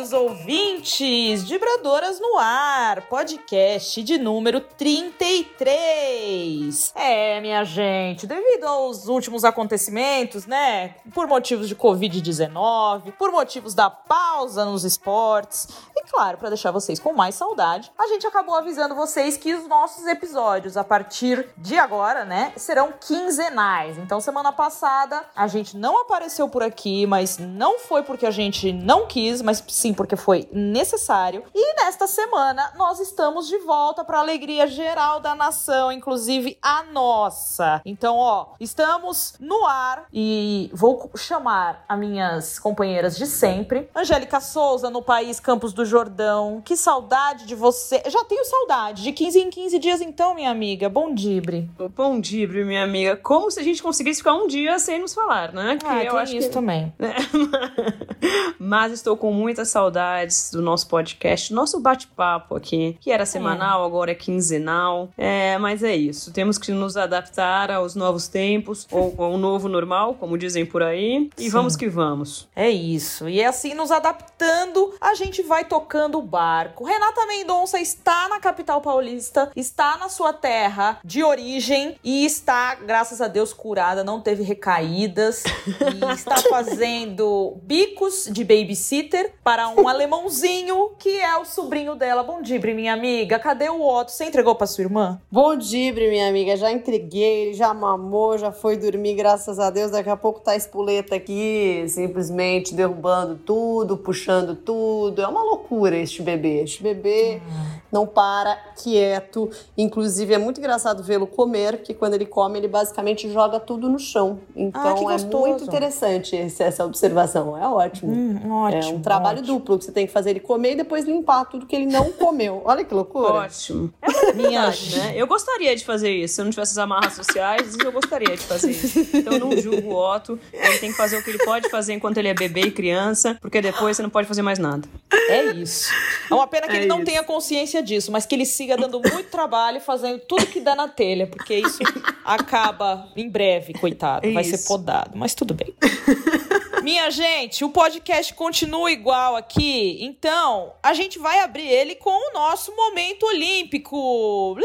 queridos ouvintes, Vibradoras no Ar, podcast de número 33. É, minha gente, devido aos últimos acontecimentos, né, por motivos de Covid-19, por motivos da pausa nos esportes, e claro, para deixar vocês com mais saudade, a gente acabou avisando vocês que os nossos episódios, a partir de agora, né, serão quinzenais. Então, semana passada, a gente não apareceu por aqui, mas não foi porque a gente não quis, mas sim porque foi necessário. E nesta semana nós estamos de volta para alegria geral da nação, inclusive a nossa. Então, ó, estamos no ar e vou chamar as minhas companheiras de sempre. Angélica Souza no país Campos do Jordão. Que saudade de você. Já tenho saudade. De 15 em 15 dias então, minha amiga. Bom dibre. Bom dibre, minha amiga. Como se a gente conseguisse ficar um dia sem nos falar, né? Que ah, eu acho isso que... também. Mas estou com muito muitas saudades do nosso podcast, nosso bate-papo aqui, que era semanal, é. agora é quinzenal. É, mas é isso. Temos que nos adaptar aos novos tempos, ou ao novo normal, como dizem por aí. E Sim. vamos que vamos. É isso. E é assim, nos adaptando, a gente vai tocando o barco. Renata Mendonça está na capital paulista, está na sua terra de origem e está, graças a Deus, curada, não teve recaídas e está fazendo bicos de babysitter para um alemãozinho que é o sobrinho dela. Bom dia, minha amiga. Cadê o Otto? Você entregou para sua irmã? Bom dia, minha amiga. Já entreguei, ele já mamou, já foi dormir, graças a Deus. Daqui a pouco tá a espoleta aqui, simplesmente derrubando tudo, puxando tudo. É uma loucura este bebê. Este bebê hum. não para quieto. Inclusive, é muito engraçado vê-lo comer, porque quando ele come, ele basicamente joga tudo no chão. Então, ah, é muito interessante essa observação. É ótimo. Hum, ótimo. É um trabalho trabalho duplo, que você tem que fazer ele comer e depois limpar tudo que ele não comeu. Olha que loucura. Ótimo. É uma Minha... né? Eu gostaria de fazer isso. Se eu não tivesse as amarras sociais, eu gostaria de fazer isso. Então eu não julgo o Otto. Ele tem que fazer o que ele pode fazer enquanto ele é bebê e criança, porque depois você não pode fazer mais nada. É isso. É uma pena que é ele não isso. tenha consciência disso, mas que ele siga dando muito trabalho fazendo tudo que dá na telha, porque isso acaba em breve, coitado. É vai isso. ser podado, mas tudo bem. Minha gente, o podcast continua igual aqui, então a gente vai abrir ele com o nosso momento olímpico.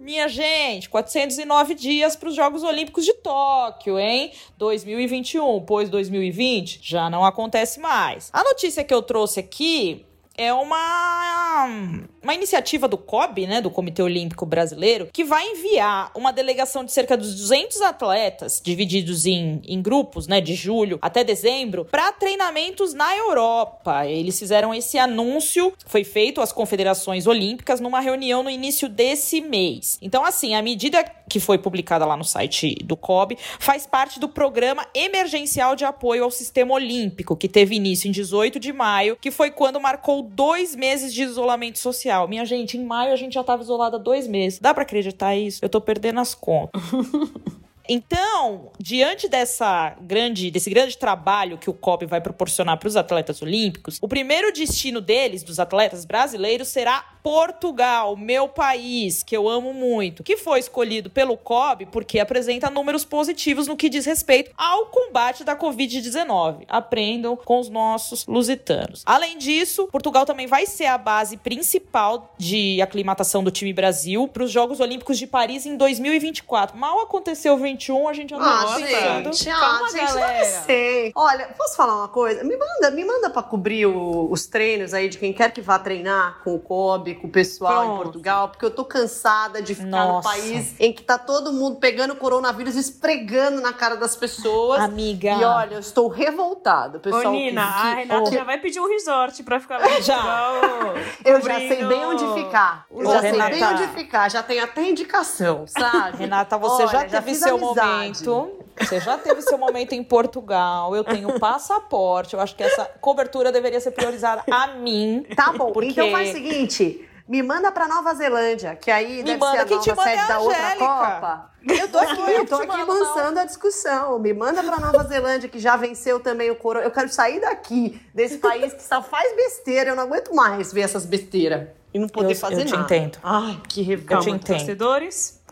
Minha gente, 409 dias para os Jogos Olímpicos de Tóquio, hein? 2021, pois 2020 já não acontece mais. A notícia que eu trouxe aqui é uma, uma iniciativa do COB, né, do Comitê Olímpico Brasileiro, que vai enviar uma delegação de cerca de 200 atletas, divididos em, em grupos, né, de julho até dezembro, para treinamentos na Europa. Eles fizeram esse anúncio, foi feito às confederações olímpicas numa reunião no início desse mês. Então, assim, a medida que foi publicada lá no site do COB faz parte do programa emergencial de apoio ao sistema olímpico, que teve início em 18 de maio, que foi quando marcou dois meses de isolamento social. Minha gente, em maio a gente já tava isolada dois meses. Dá para acreditar isso? Eu tô perdendo as contas. Então, diante dessa grande, desse grande trabalho que o COB vai proporcionar para os atletas olímpicos, o primeiro destino deles, dos atletas brasileiros, será Portugal, meu país, que eu amo muito, que foi escolhido pelo COB porque apresenta números positivos no que diz respeito ao combate da Covid-19. Aprendam com os nossos lusitanos. Além disso, Portugal também vai ser a base principal de aclimatação do time Brasil para os Jogos Olímpicos de Paris em 2024. Mal aconteceu 21, a gente andou ah, gente, Calma, ah, gente, galera. Sei. Olha, posso falar uma coisa? Me manda, me manda para cobrir o, os treinos aí de quem quer que vá treinar com o COB com o pessoal Pronto. em Portugal, porque eu tô cansada de ficar Nossa. no país em que tá todo mundo pegando coronavírus esfregando na cara das pessoas. Amiga. E olha, eu estou revoltada. Pessoal Ô, Nina, que, que, a Renata já vai pedir um resort pra ficar lá. Já. eu já sei bem onde ficar. Eu já Renata. sei bem onde ficar. Já tenho até indicação, sabe? Renata, você olha, já teve já seu amizade. momento. Você já teve seu momento em Portugal, eu tenho passaporte. Eu acho que essa cobertura deveria ser priorizada a mim. Tá bom, porque... então faz o seguinte: Me manda pra Nova Zelândia, que aí Me deve manda, ser a te nova é sede a da outra. Copa. Eu tô aqui, Eu tô te aqui lançando a discussão. Me manda pra Nova Zelândia, que já venceu também o coro. Eu quero sair daqui, desse país que só faz besteira. Eu não aguento mais ver essas besteiras e não poder Eu- fazer eu te nada. entendo. Ai, que Eu te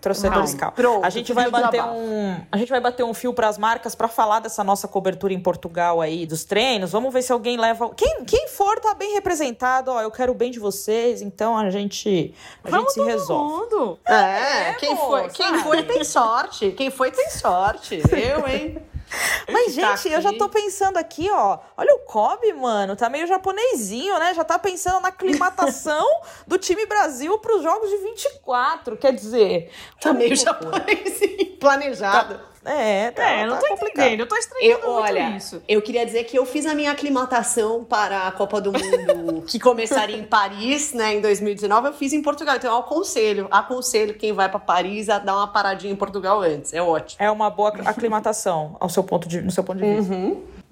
Torcedores. Torcedores, calma. Pronto, a gente vai bater um, a gente vai bater um fio pras marcas pra falar dessa nossa cobertura em Portugal aí dos treinos. Vamos ver se alguém leva. Quem, quem for tá bem representado. Ó, eu quero o bem de vocês. Então a gente a Vamos gente se resolve. Mundo. É, quem, pô, foi, quem foi tem sorte. Quem foi tem sorte. Eu, hein? Mas, tá gente, eu já tô pensando aqui, ó. Olha o Kobe, mano. Tá meio japonesinho, né? Já tá pensando na aclimatação do time Brasil pros jogos de 24. Quer dizer. Tá meio japonês planejado. É, tá, É, eu não tá tô complicado. entendendo. Eu tô Eu, estranhando muito olha, isso. eu queria dizer que eu fiz a minha aclimatação para a Copa do Mundo, que começaria em Paris, né, em 2019. Eu fiz em Portugal, então eu aconselho, aconselho quem vai para Paris a dar uma paradinha em Portugal antes. É ótimo. É uma boa aclimatação ao seu ponto de, no seu ponto de vista.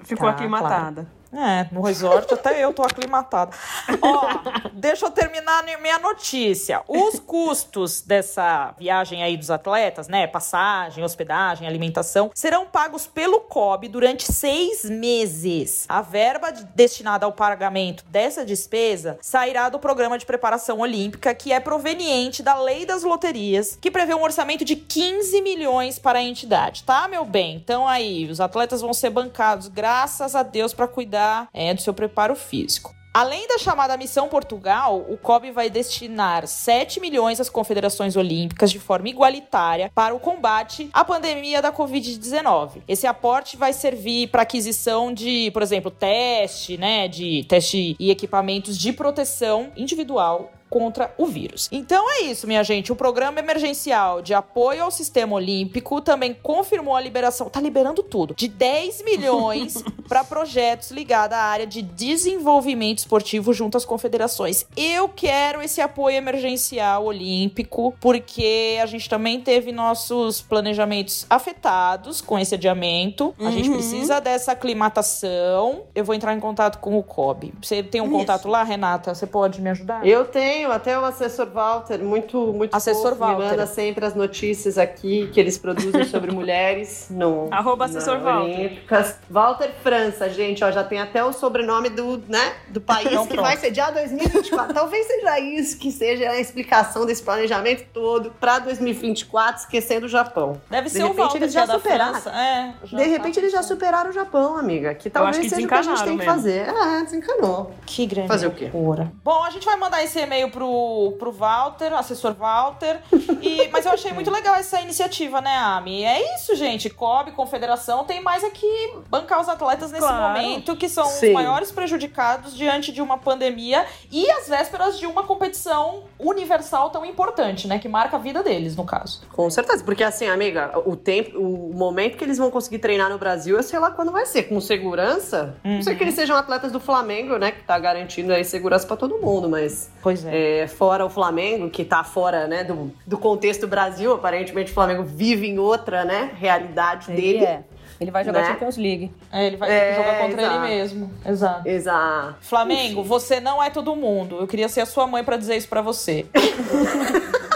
Ficou Tá, aclimatada. É, no resort até eu tô aclimatada. Ó, deixa eu terminar a minha notícia. Os custos dessa viagem aí dos atletas, né? Passagem, hospedagem, alimentação, serão pagos pelo COB durante seis meses. A verba de- destinada ao pagamento dessa despesa sairá do programa de preparação olímpica, que é proveniente da lei das loterias, que prevê um orçamento de 15 milhões para a entidade, tá, meu bem? Então aí, os atletas vão ser bancados, graças a Deus, para cuidar é, do seu preparo físico. Além da chamada Missão Portugal, o COB vai destinar 7 milhões às confederações olímpicas de forma igualitária para o combate à pandemia da Covid-19. Esse aporte vai servir para aquisição de, por exemplo, teste, né, de teste e equipamentos de proteção individual contra o vírus. Então é isso, minha gente. O programa emergencial de apoio ao sistema olímpico também confirmou a liberação, tá liberando tudo, de 10 milhões para projetos ligados à área de desenvolvimento esportivo junto às confederações. Eu quero esse apoio emergencial olímpico porque a gente também teve nossos planejamentos afetados com esse adiamento. A gente Uhum. precisa dessa aclimatação. Eu vou entrar em contato com o COB. Você tem um Isso. contato lá, Renata? Você pode me ajudar? Eu tenho até o assessor Walter, muito, muito Assessor fofo, me Walter. manda sempre as notícias aqui que eles produzem sobre mulheres no Arroba assessor Walter. Olímpicas. Walter França, gente, ó, já tem até o sobrenome do, né, do país Então, que pronto. vai sediar 2024. Talvez seja isso que seja a explicação desse planejamento todo para 2024, esquecendo o Japão. Deve De ser o repente, Walter eles que é já da superaram. É, já De tá repente eles já superaram o Japão, amiga. Que talvez que seja o que a gente tem que desencanaram fazer. É, desencanou. Que grande Fazer o quê? loucura. Bom, a gente vai mandar esse e-mail pro, pro Walter, assessor Walter. E, mas eu achei muito legal essa iniciativa, né, Ami? É isso, gente. COB, Confederação, tem mais aqui bancar os atletas nesse Claro. momento, que são Sim. os maiores prejudicados diante de uma pandemia e às vésperas de uma competição universal tão importante, né? Que marca a vida deles, no caso. Com certeza, porque assim, amiga, o tempo, o momento que eles vão conseguir treinar no Brasil, eu sei lá quando vai ser, com segurança. Não sei que eles sejam atletas do Flamengo, né, que tá garantindo aí segurança pra todo mundo, mas Pois é, fora o Flamengo, que tá fora, né, do, do contexto Brasil, aparentemente o Flamengo vive em outra, né, realidade Ele dele. é. Ele vai jogar Né? Champions League. É, ele vai É, jogar contra exato. ele mesmo. Exato. Exato. Flamengo, você não é todo mundo. Eu queria ser a sua mãe pra dizer isso pra você.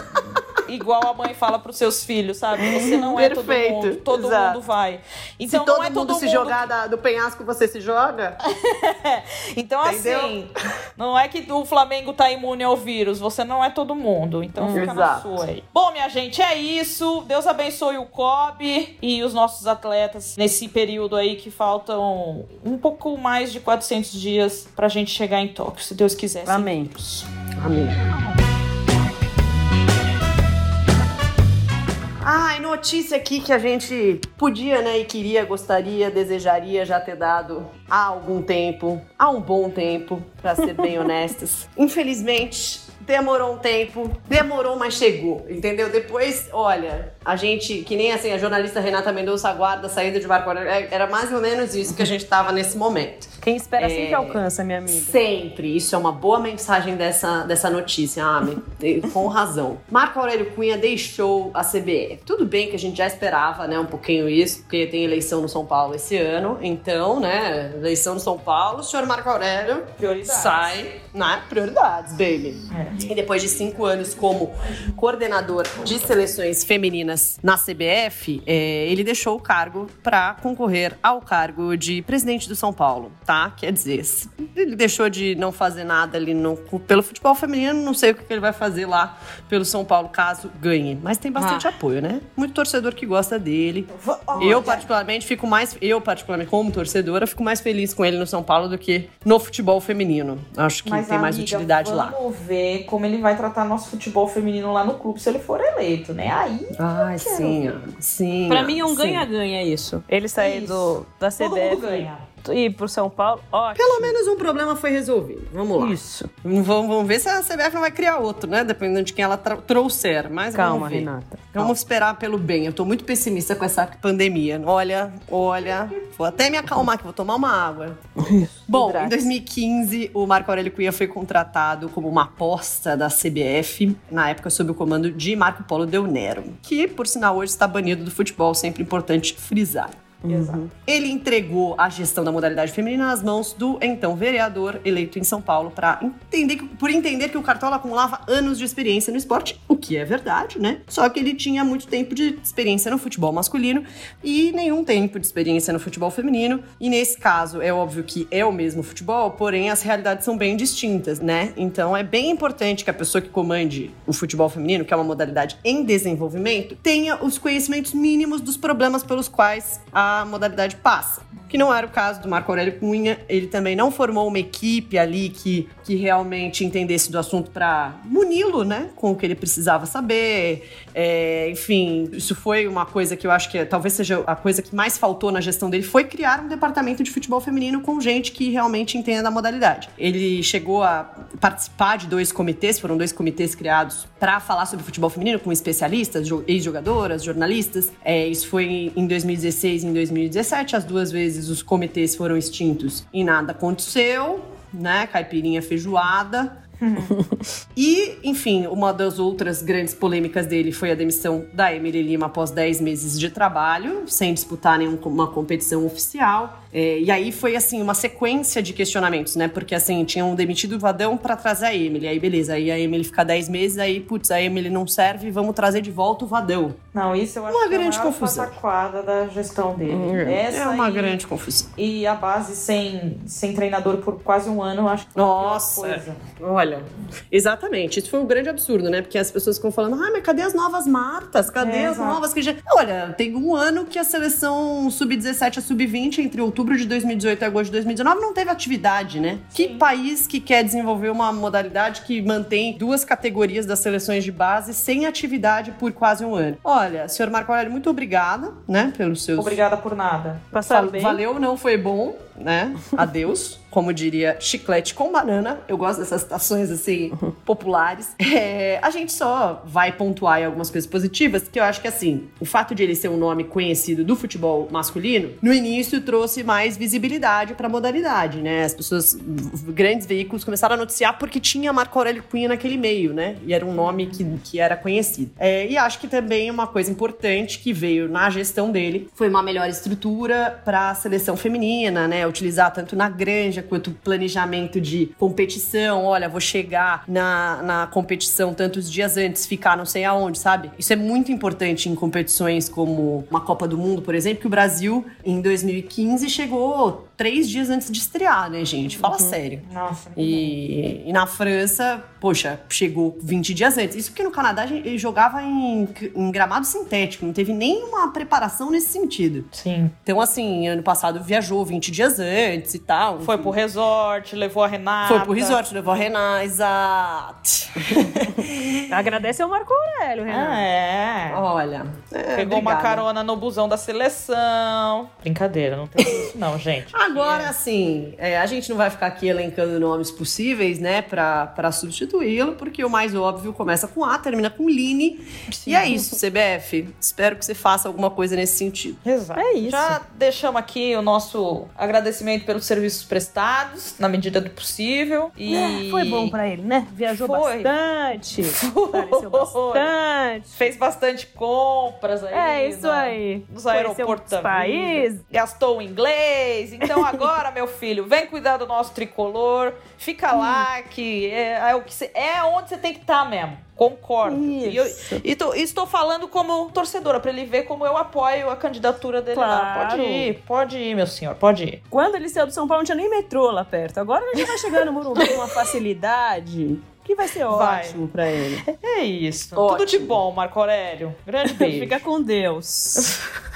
Igual a mãe fala pros seus filhos, sabe? Você não é todo Perfeito, mundo. Todo exato. mundo vai. Então se todo não é mundo todo se mundo. jogar da- do penhasco, você se joga? Então, Entendeu? assim, não é que o Flamengo tá imune ao vírus. Você não é todo mundo. Então fica na Exato. sua aí. Bom, minha gente, é isso. Deus abençoe o COB e os nossos atletas nesse período aí que faltam um pouco mais de 400 dias pra gente chegar em Tóquio, se Deus quiser. Amém. Amém. Ai, notícia aqui que a gente podia, né, e queria, gostaria, desejaria já ter dado há algum tempo, há um bom tempo, pra ser bem honestas. Infelizmente, demorou um tempo, demorou, mas chegou, entendeu? Depois, olha, a gente, que nem assim, a jornalista Renata Mendonça aguarda a saída de Marco Aurélio, é- era mais ou menos isso que a gente tava nesse momento. Quem espera É. sempre alcança, minha amiga. Sempre. Isso é uma boa mensagem dessa, dessa notícia. De- Com razão. Marco Aurélio Cunha deixou a CBF. Tudo bem que a gente já esperava, né, um pouquinho isso, porque tem eleição no São Paulo esse ano. Então, né, eleição no São Paulo, o senhor Marco Aurélio Prioridades. sai, né, prioridades, baby. É. E depois de cinco anos como coordenador de seleções femininas na CBF, é, ele deixou o cargo para concorrer ao cargo de presidente do São Paulo, tá? Quer dizer, ele deixou de não fazer nada ali no, pelo futebol feminino, não sei o que ele vai fazer lá pelo São Paulo caso ganhe. Mas tem bastante Ah. apoio, né? Muito torcedor que gosta dele. Eu, particularmente, fico mais. Eu, particularmente, como torcedora, fico mais feliz com ele no São Paulo do que no futebol feminino. Acho que Mas, tem mais amiga, utilidade lá. Vamos ver como ele vai tratar nosso futebol feminino lá no clube se ele for eleito, né? Aí Ai, sim, sim. Pra mim é um ganha-ganha isso. Ele sair Isso. do, da todo CBF mundo ganha. E ir pro São Paulo, ótimo. Pelo menos um problema foi resolvido. Vamos lá. Isso. Vamos, vamos ver se a CBF não vai criar outro, né? Dependendo de quem ela trouxer. Mas Calma, vamos ver. Renata. Vamos esperar pelo bem. Eu tô muito pessimista com essa pandemia. Olha, olha. Vou até me acalmar que vou tomar uma água. Bom, em Hidrate. 2015, o Marco Aurélio Cunha foi contratado como uma aposta da CBF, na época sob o comando de Marco Polo Del Nero, que, por sinal, hoje está banido do futebol, sempre importante frisar. Exato. Ele entregou a gestão da modalidade feminina nas mãos do então vereador eleito em São Paulo para entender que- por entender que o Cartola acumulava anos de experiência no esporte, o que é verdade, né? Só que ele tinha muito tempo de experiência no futebol masculino e nenhum tempo de experiência no futebol feminino. E nesse caso, é óbvio que é o mesmo futebol, porém as realidades são bem distintas, né? Então é bem importante que a pessoa que comande o futebol feminino, que é uma modalidade em desenvolvimento, tenha os conhecimentos mínimos dos problemas pelos quais a modalidade passa. Que não era o caso do Marco Aurélio Cunha, ele também não formou uma equipe ali que, que realmente entendesse do assunto para muni-lo, né, com o que ele precisava saber. É, enfim, isso foi uma coisa que eu acho que é- talvez seja a coisa que mais faltou na gestão dele, foi criar um departamento de futebol feminino com gente que realmente entenda da modalidade. Ele chegou a participar de dois comitês, foram dois comitês criados para falar sobre futebol feminino com especialistas, jo- ex-jogadoras, jornalistas. É, isso foi em 2016 e em 2017. As duas vezes os comitês foram extintos e nada aconteceu, né? Caipirinha feijoada. E, enfim, uma das outras grandes polêmicas dele foi a demissão da Emily Lima após 10 meses de trabalho, sem disputar nenhuma competição oficial. É, e aí foi, assim, uma sequência de questionamentos, né? Porque, assim, tinham demitido o Vadão pra trazer a Emily. Aí, beleza, aí a Emily fica 10 meses, aí, putz, a Emily não serve, vamos trazer de volta o Vadão. Não, isso eu acho Uma que é grande maior confusão. pataquada da gestão dele. Essa é uma e, grande confusão. E a base sem, sem treinador por quase um ano, eu acho que Nossa. coisa. Olha, exatamente. Isso foi um grande absurdo, né? Porque as pessoas ficam falando, ah, mas cadê as novas Martas? Cadê É, as exato. novas que já. Olha, tem um ano que a seleção sub-17 a sub-20, entre outubro de 2018 e agosto de 2019, não teve atividade, né? Que país que quer desenvolver uma modalidade que mantém duas categorias das seleções de base sem atividade por quase um ano? Olha, senhor Marco Aurélio, muito obrigada, né? Pelos seus. Obrigada por nada. Passar Fal- bem. Valeu, não foi bom, né? Adeus. Como diria chiclete com banana. Eu gosto dessas citações assim, populares. É, a gente só vai pontuar em algumas coisas positivas, que eu acho que assim, o fato de ele ser um nome conhecido do futebol masculino, no início trouxe mais visibilidade pra modalidade, né? As pessoas, grandes veículos começaram a noticiar porque tinha Marco Aurélio Cunha naquele meio, né? E era um nome que, que era conhecido. É, e acho que também uma coisa importante que veio na gestão dele foi uma melhor estrutura para a seleção feminina, né? Utilizar tanto na granja quanto planejamento de competição. Olha, vou chegar na, na competição tantos dias antes, ficar não sei aonde, sabe? Isso é muito importante em competições como uma Copa do Mundo, por exemplo, que o Brasil, em 2015, chegou três dias antes de estrear, né, gente? Fala sério. Nossa. E, e na França, poxa, chegou 20 dias antes. Isso porque no Canadá a gente jogava em, em gramado sintético, não teve nenhuma preparação nesse sentido. Sim. Então, assim, ano passado viajou 20 dias antes e tal. Foi pro resort, levou a Renata. Foi pro resort, levou a Renan, exato. Agradece ao Marco Aurélio, Renan. Ah, é. Olha. é, Pegou uma obrigada. carona no busão da seleção. Brincadeira, não tem isso não, gente. Agora, assim, é, a gente não vai ficar aqui elencando nomes possíveis, né, pra, pra substituí-lo, porque o mais óbvio começa com A, termina com Line. E é isso, CBF. Espero que você faça alguma coisa nesse sentido. Exato. É isso. Já deixamos aqui o nosso agradecimento pelos serviços prestados, na medida do possível. E É, Foi bom pra ele, né? Viajou Foi. bastante. Apareceu bastante. Fez bastante compras aí. É isso na- aí. Nos aeroportos vida. Gastou o inglês. Então agora, meu filho, vem cuidar do nosso tricolor. Fica lá, que é, é o que cê- é onde você tem que estar mesmo. Concordo. E, eu, Isso. e tô- e estou falando como torcedora, pra ele ver como eu apoio a candidatura dele lá. Claro. Pode ir, pode ir, meu senhor, pode ir. Quando ele saiu do São Paulo, não tinha nem metrô lá perto. Agora ele vai chegar no Morumbi com uma facilidade que vai ser ótimo pra ele. É isso. Ótimo. Tudo de bom, Marco Aurélio. Grande beijo. Fica com Deus.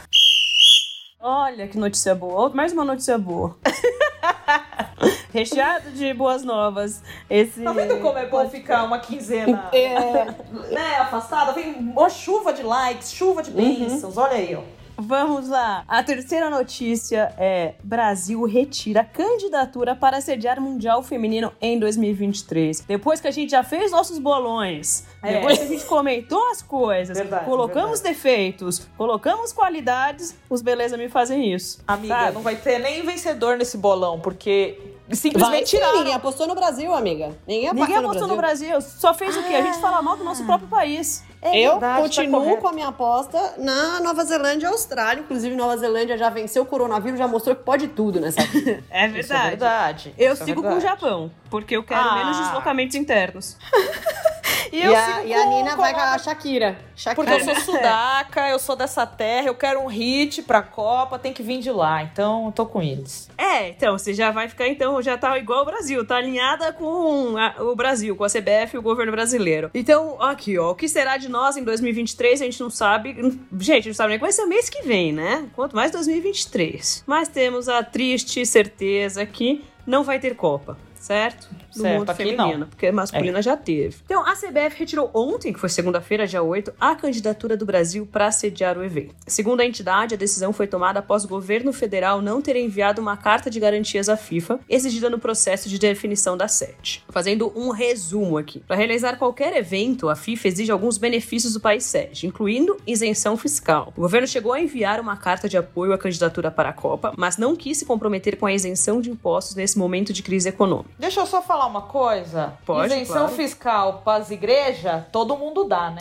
Olha que notícia boa. Mais uma notícia boa. Recheado de boas novas. Esse. Tá vendo como é bom ficar uma quinzena É, né, afastada? Vem uma chuva de likes, chuva de bênçãos. Olha aí, ó. Vamos lá. A terceira notícia é: Brasil retira candidatura para sediar Mundial Feminino em 2023. Depois que a gente já fez nossos bolões, É. depois que a gente comentou as coisas, Verdade, colocamos defeitos, colocamos qualidades, os beleza me fazem isso. Amiga, sabe? não vai ter nem vencedor nesse bolão, porque simplesmente sim, tiraram. ninguém apostou no Brasil, amiga. Ninguém apostou, Ninguém no, apostou Brasil. no Brasil, só fez o quê? A gente fala mal do nosso próprio país. É Eu verdade, tá continuo correto. com a minha aposta na Nova Zelândia e Austrália. Inclusive, Nova Zelândia já venceu o coronavírus, já mostrou que pode tudo nessa vida. É Isso é verdade. Eu Isso é sigo com o verdade. Japão, porque eu quero Ah. menos deslocamentos internos. E, E, eu a, sigo e a Nina com vai com a- a Shakira. Porque Shakira. eu sou sudaca, eu sou dessa terra, eu quero um hit pra Copa, tem que vir de lá. Então, eu tô com eles. É, então, você já vai ficar, então, já tá igual o Brasil, tá alinhada com a- o Brasil, com a CBF e o governo brasileiro. Então, aqui, ó, o que será de nós em 2023, a gente não sabe. Gente, a gente não sabe nem o que vai ser mês que vem, né? Quanto mais 2023. Mas temos a triste certeza que não vai ter Copa. Certo? Do Certo, mundo feminino, não. porque masculina já teve. Então, a CBF retirou ontem, que foi segunda-feira, dia 8, a candidatura do Brasil para sediar o evento. Segundo a entidade, a decisão foi tomada após o governo federal não ter enviado uma carta de garantias à FIFA, exigida no processo de definição da sede. Fazendo um resumo aqui. Para realizar qualquer evento, a FIFA exige alguns benefícios do país sede, incluindo isenção fiscal. O governo chegou a enviar uma carta de apoio à candidatura para a Copa, mas não quis se comprometer com a isenção de impostos nesse momento de crise econômica. Deixa eu só falar uma coisa. Pode, Isenção claro. fiscal pras igrejas, todo mundo dá, né?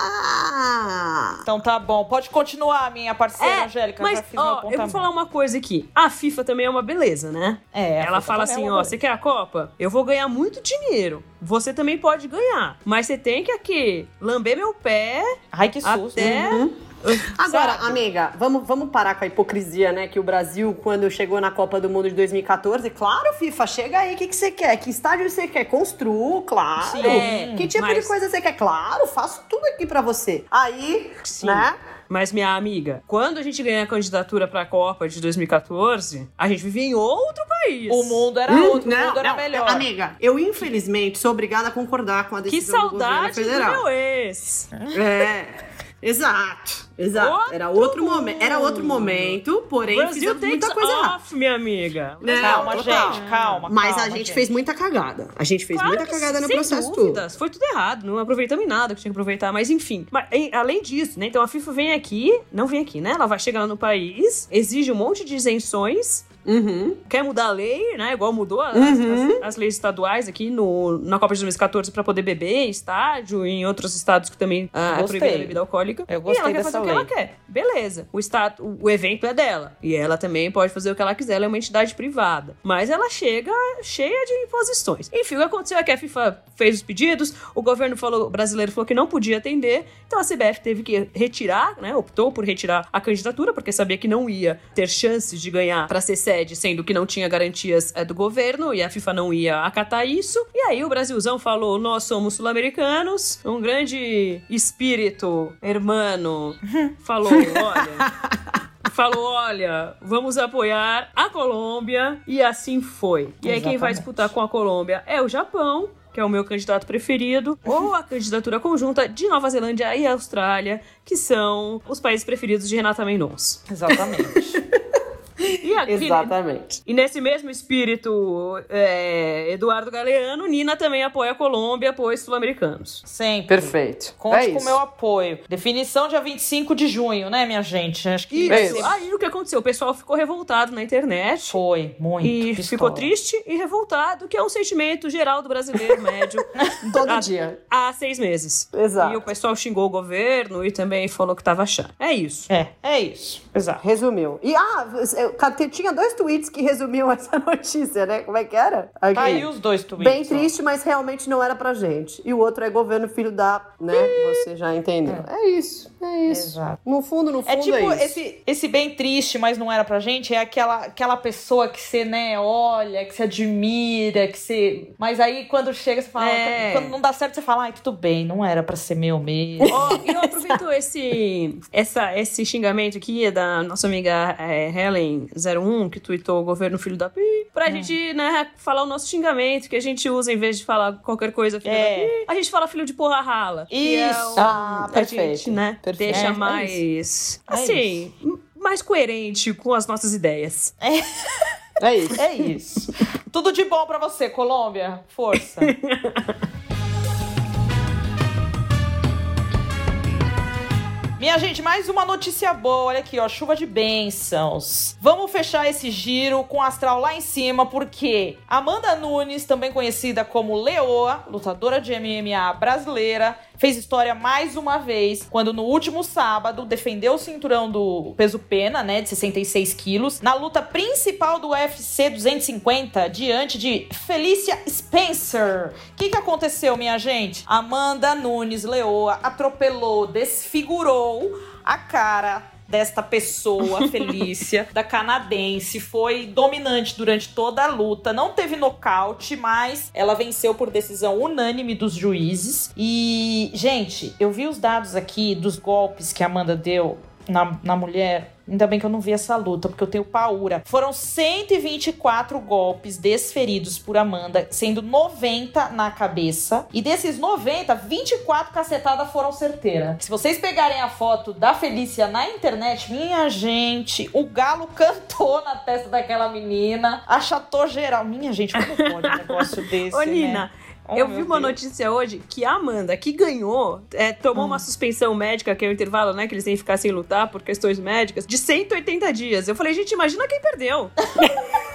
Ah! Então tá bom. Pode continuar, minha parceira É, Angélica. Mas, já fiz meu ó, eu vou falar uma coisa aqui. A FIFA também é uma beleza, né? É, a Ela fala também assim, é ó, você quer a Copa? Eu vou ganhar muito dinheiro. Você também pode ganhar. Mas você tem que aqui lamber meu pé Ai, que susto. até... Agora, Sabe? amiga, vamos, vamos parar com a hipocrisia, né? Que o Brasil, quando chegou na Copa do Mundo de 2014, claro, FIFA, chega aí, o que, que você quer? Que estádio você quer? Construo, claro. Sim, que tipo mas- de coisa você quer? Claro, faço tudo aqui pra você. Aí, Sim. né? Mas, minha amiga, quando a gente ganhar a candidatura pra Copa de 2014, a gente vivia em outro país. O mundo era Hum, outro, o mundo era melhor. Amiga, eu infelizmente sou obrigada a concordar com a Que decisão do governo saudade do federal. meu ex. É. Exato, exato. Outro era outro momento, era outro momento, porém Brasil fizemos takes muita coisa errada. off, minha amiga. Não, calma, total. gente, calma. Mas calma, a gente, fez muita cagada. A gente fez Claro muita que cagada no sem processo dúvidas. Foi tudo errado. Não aproveitamos em nada que tinha que aproveitar. Mas enfim. Mas, em- além disso, né? Então a FIFA vem aqui. Não vem aqui, né? Ela vai chegar lá no país, exige um monte de isenções. Uhum. Quer mudar a lei, né? Igual mudou as, Uhum. as- as leis estaduais aqui no, na Copa de 2014 pra poder beber em estádio e em outros estados que também ah, é Gostei. proibida a bebida alcoólica. Eu e gostei ela quer fazer o que lei. ela quer. Beleza. O, estado, o evento é dela. E ela também pode fazer o que ela quiser. Ela é uma entidade privada. Mas ela chega cheia de imposições. Enfim, o que aconteceu é que a FIFA fez os pedidos, o governo falou, o brasileiro falou que não podia atender, então a CBF teve que retirar, né? Optou por retirar a candidatura, porque sabia que não ia ter chances de ganhar para ser sede, sendo que não tinha garantias é, do governo e a FIFA não ia acatar isso. E aí o Brasilzão falou: nós somos sul-americanos, um grande espírito hermano falou: olha. Falou, olha, vamos apoiar a Colômbia e assim foi. E aí quem vai Exatamente. disputar com a Colômbia é o Japão, que é o meu candidato preferido, ou a candidatura conjunta de Nova Zelândia e Austrália, que são os países preferidos de Renata Mendonça. Exatamente. E aqui, Exatamente. E nesse mesmo espírito, é, Eduardo Galeano, Nina também apoia a Colômbia, apoia os sul-americanos. Sempre. Perfeito. Conte é com o meu apoio. Definição dia 25 de junho, né, minha gente? Acho que Isso. vai Isso. Aí o que aconteceu? O pessoal ficou revoltado na internet. foi muito. E pistola. ficou triste e revoltado, que é um sentimento geral do brasileiro médio Todo dia. há seis meses. Exato. E o pessoal xingou o governo e também falou que tava achando. É isso. É, é isso. Exato. Resumiu. E, ah, tinha dois tweets que resumiam essa notícia, né? Como é que era? Aqui. Tá aí os dois tweets. Bem ó. triste, mas realmente não era pra gente. E o outro é governo filho da, né? Você já entendeu. É, isso, é isso. Exato. No fundo, no fundo É é, tipo, isso. esse, esse bem triste, mas não era pra gente, é aquela, aquela pessoa que você, né, olha, que você admira, que você. Mas aí quando chega, você fala. É. Quando não dá certo, você fala, ai, tudo bem, não era pra ser meu mesmo. Ó, e eu aproveito esse, essa, esse xingamento aqui é da nossa amiga é, Helen01, que tweetou o governo filho da pi, pra Hum. gente, né, falar o nosso xingamento, que a gente usa em vez de falar qualquer coisa filho É. da pi, a gente fala filho de porra rala. que é Isso. o- Ah, a perfeito. gente, né, Perfeito. deixa É, é mais, É assim, mais coerente com as nossas ideias. É isso. É isso. Tudo de bom pra você, Colômbia. Força. Minha gente, mais uma notícia boa. Olha aqui, ó, chuva de bênçãos. Vamos fechar esse giro com astral lá em cima, porque Amanda Nunes, também conhecida como Leoa, lutadora de MMA brasileira, fez história mais uma vez quando no último sábado defendeu o cinturão do peso pena, né, de 66 quilos, na luta principal do UFC 250 diante de Felicia Spencer. O que, que aconteceu, minha gente? Amanda Nunes Leoa atropelou, desfigurou a cara desta pessoa, Felícia, da canadense, foi dominante durante toda a luta, não teve nocaute, mas ela venceu por decisão unânime dos juízes. E, gente, eu vi os dados aqui dos golpes que a Amanda deu na, na mulher. Ainda bem que eu não vi essa luta, porque eu tenho paura. Foram 124 golpes desferidos por Amanda, sendo 90 na cabeça. E desses 90, 24 cacetadas foram certeiras. Se vocês pegarem a foto da Felícia na internet, minha gente, o galo cantou na testa daquela menina, achatou geral. Minha gente, como pode um negócio desse? Ô, né? Oh, eu vi uma Deus. notícia hoje que a Amanda, que ganhou, é, tomou uma suspensão médica, que é o intervalo, né? Que eles têm que ficar sem lutar por questões médicas, de 180 dias. Eu falei, gente, imagina quem perdeu.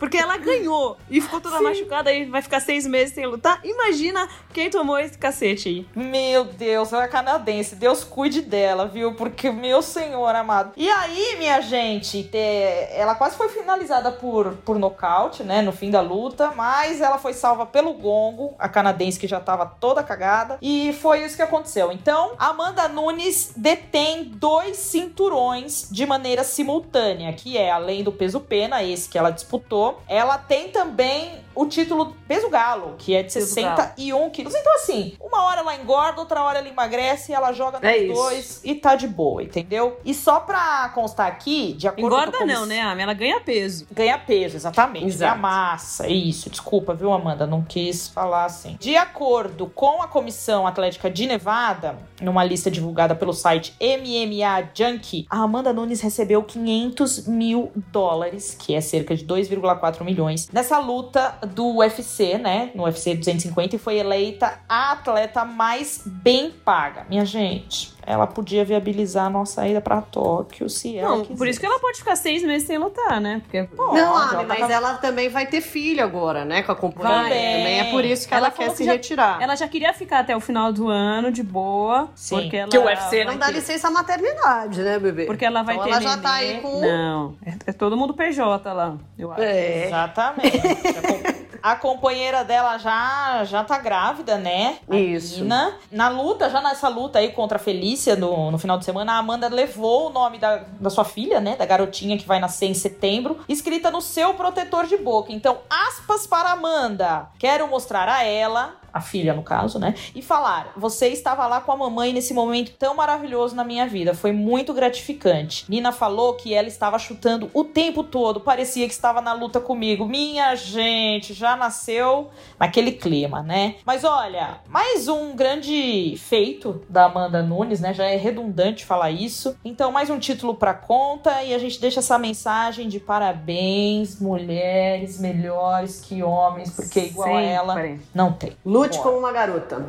Porque ela ganhou e ficou toda machucada e vai ficar seis meses sem lutar. Imagina quem tomou esse cacete aí. Meu Deus, ela é canadense. Deus cuide dela, viu? Porque, meu senhor amado. E aí, minha gente, te- ela quase foi finalizada por, por nocaute, né? No fim da luta. Mas ela foi salva pelo gongo, a canadense que já tava toda cagada. E foi isso que aconteceu. Então, Amanda Nunes detém dois cinturões de maneira simultânea, que é além do peso pena, esse que ela disputou. Ela tem também o título peso galo, que é de Peso 61 quilos. Então, assim, uma hora ela engorda, outra hora ela emagrece, ela joga nos É isso. dois e tá de boa, entendeu? E só pra constar aqui, de acordo Engorda com a não, né, Ami? Ela ganha peso. Ganha peso, exatamente. Exato. Ganha massa. Isso. Desculpa, viu, Amanda? Não quis falar assim. De acordo com a Comissão Atlética de Nevada, numa lista divulgada pelo site MMA Junkie, a Amanda Nunes recebeu 500 mil dólares, que é cerca de 2,4 milhões, nessa luta do UFC, né? No UFC 250 e foi eleita a atleta mais bem paga. Minha gente, ela podia viabilizar a nossa ida pra Tóquio se ela Não, por isso que ela pode ficar seis meses sem lutar, né? Porque Pode, Não, ela Ami, tá mas com- ela também vai ter filho agora, né? Com a companhia. Também é por isso que ela, Ela quer se já- retirar. ela já queria ficar até o final do ano, de boa. Sim. Porque ela Que o UFC não dá ter- licença maternidade, né, bebê? Porque ela vai Então ter ela já tá aí com- Não, é, é todo mundo PJ lá, eu acho. É. Exatamente. A com- A companheira dela já já tá grávida, né? A Isso. Nina. Na luta, já nessa luta aí contra a Felícia no, no final de semana, a Amanda levou o nome da, da sua filha, né? Da garotinha que vai nascer em setembro, escrita no seu protetor de boca. Então, aspas para Amanda. Quero mostrar a ela a filha no caso, né? E falar: você estava lá com a mamãe nesse momento tão maravilhoso na minha vida. Foi muito gratificante. Nina falou que ela estava chutando o tempo todo, parecia que estava na luta comigo. Minha gente, já nasceu naquele clima, né? Mas olha, mais um grande feito da Amanda Nunes, né? Já é redundante falar isso. Então, mais um título pra conta e a gente deixa essa mensagem de parabéns, mulheres melhores que homens, porque igual a ela Sempre. não tem. Lute como uma garota.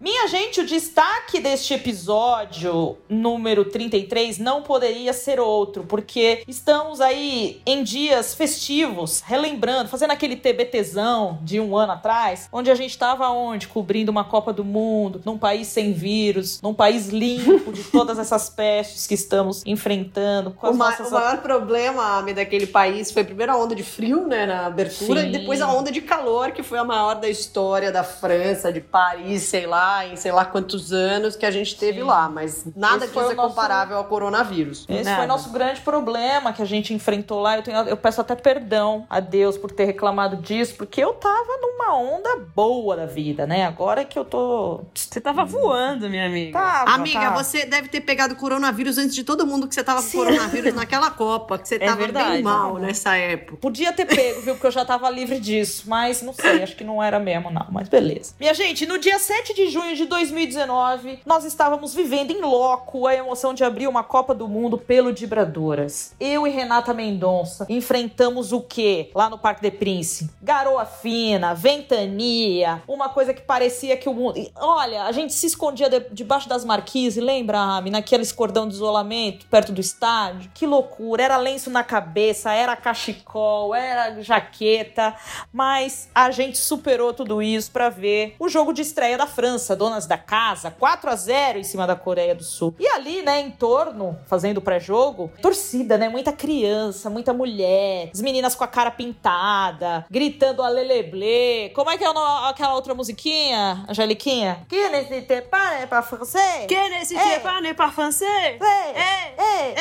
Minha gente, o destaque deste episódio número 33 não poderia ser outro, porque estamos aí em dias festivos, relembrando, fazendo aquele TBTzão de um ano atrás, onde a gente estava onde? Cobrindo uma Copa do Mundo, num país sem vírus, num país limpo de todas essas pestes que estamos enfrentando, O, ma- nossas o maior problema Ami, daquele país foi primeiro a onda de frio, né, na abertura, Sim. e depois a onda de calor, que foi a maior da história da França, de Paris, sei lá, em sei lá quantos anos que a gente teve Sim. lá. Mas nada Esse o é nosso- comparável ao coronavírus. Esse Nada. foi nosso grande problema que a gente enfrentou lá. Eu, tenho- eu peço até perdão a Deus por ter reclamado disso, porque eu tava numa onda boa da vida, né? Agora que eu tô. Você tava voando, minha amiga. Tava, Amiga, tava. você deve ter pegado coronavírus antes de todo mundo que você tava com Sim. coronavírus naquela Copa, que você É tava verdade. bem mal nessa época. Podia ter pego, viu? Porque eu já tava livre disso. Mas não sei, acho que não era mesmo, não. Mas beleza. Minha gente, no dia 7 de junho de 2019, nós estávamos vivendo em loco a emoção de abrir uma Copa do Mundo pelo de Bradoras. Eu e Renata Mendonça enfrentamos o quê? Lá no Parque de Prince? Garoa fina, ventania, uma coisa que parecia que o mundo. Olha, a gente se escondia de- debaixo das marquises, lembra, Ami? Naqueles cordão de isolamento perto do estádio. Que loucura! Era lenço na cabeça, era cachecol, era jaqueta, mas a gente superou tudo isso pra ver o jogo de estreia da França, donas da casa, 4 a 0 em cima da Coreia do Sul. E ali, né, em torno, fazendo o pré-jogo, torcida, né? Muita criança, muita mulher, as meninas com a cara pintada, gritando aleleblé. Como é que é aquela outra musiquinha, Angeliquinha? Que nesse tempo é pra francês? Que nesse É. tempo n'est pas français? Ei,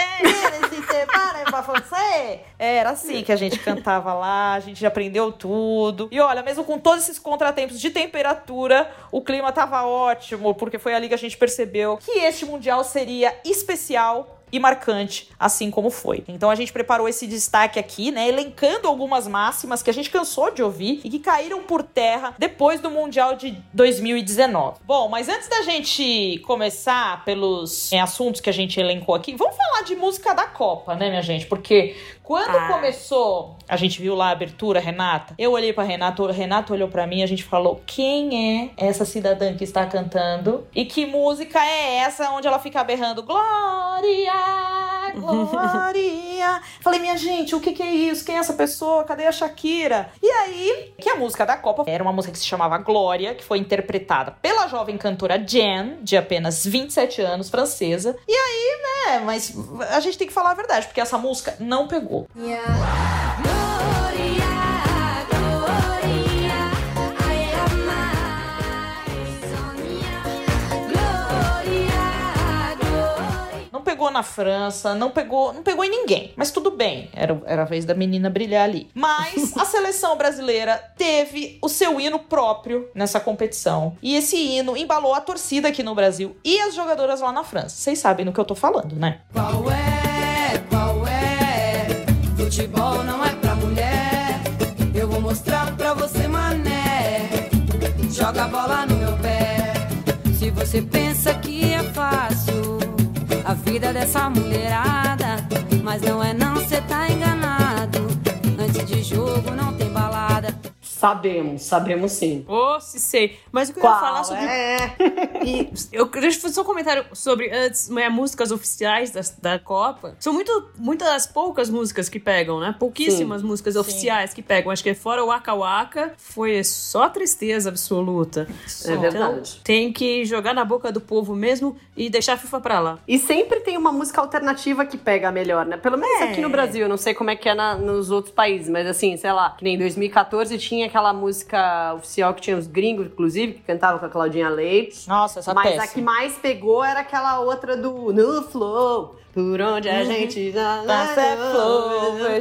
nesse tempo é? Era assim que a gente cantava lá, a gente aprendeu tudo. E olha, mesmo com todos esses contratempos de temperatura, o clima tava ótimo, porque foi ali que a gente percebeu que este Mundial seria especial e marcante, assim como foi. Então a gente preparou esse destaque aqui, né, elencando algumas máximas que a gente cansou de ouvir e que caíram por terra depois do Mundial de 2019. Bom, mas antes da gente começar pelos é, assuntos que a gente elencou aqui, vamos falar de música da Copa, né, minha gente? Porque quando Ah. começou, a gente viu lá a abertura, Renata. Eu olhei pra Renata, o Renato olhou pra mim, a gente falou: "Quem é essa cidadã que está cantando? E que música é essa onde ela fica berrando Glória, Glória?" Falei: "Minha gente, o que que é isso? Quem é essa pessoa? Cadê a Shakira?" E aí, que a música da Copa era uma música que se chamava Glória, que foi interpretada pela jovem cantora Jen, de apenas 27 anos, francesa. E aí, né, mas a gente tem que falar a verdade, porque essa música não pegou. Não pegou na França, não pegou, não pegou em ninguém. Mas tudo bem, era, era a vez da menina brilhar ali. Mas a seleção brasileira teve o seu hino próprio nessa competição. E esse hino embalou a torcida aqui no Brasil e as jogadoras lá na França. Vocês sabem do que eu tô falando, né? Qual é, qual é? Futebol não é pra mulher. Eu vou mostrar pra você, mané. Joga a bola no meu pé. Se você pensa que é fácil a vida dessa mulherada, mas não é não, cê tá enganado. Antes de jogo não. Sabemos, sabemos sim. Oh, se sei. Mas o que eu ia falar sobre. é? E eu deixa eu fazer só um comentário sobre antes, né, músicas oficiais da, da Copa. São muito, muitas das poucas músicas que pegam, né? Pouquíssimas músicas oficiais que pegam. Acho que fora o Waka Waka foi só tristeza absoluta. É verdade. Tem que jogar na boca do povo mesmo e deixar a FIFA pra lá. E sempre tem uma música alternativa que pega melhor, né? Pelo menos É. aqui no Brasil, eu não sei como é que é na- nos outros países, mas assim, sei lá, que nem em 2014 tinha aquela música oficial que tinha os gringos, inclusive, que cantavam com a Claudinha Leite. Nossa, essa Mas péssima. a que mais pegou era aquela outra do No Flow. Por onde a gente já Passa é.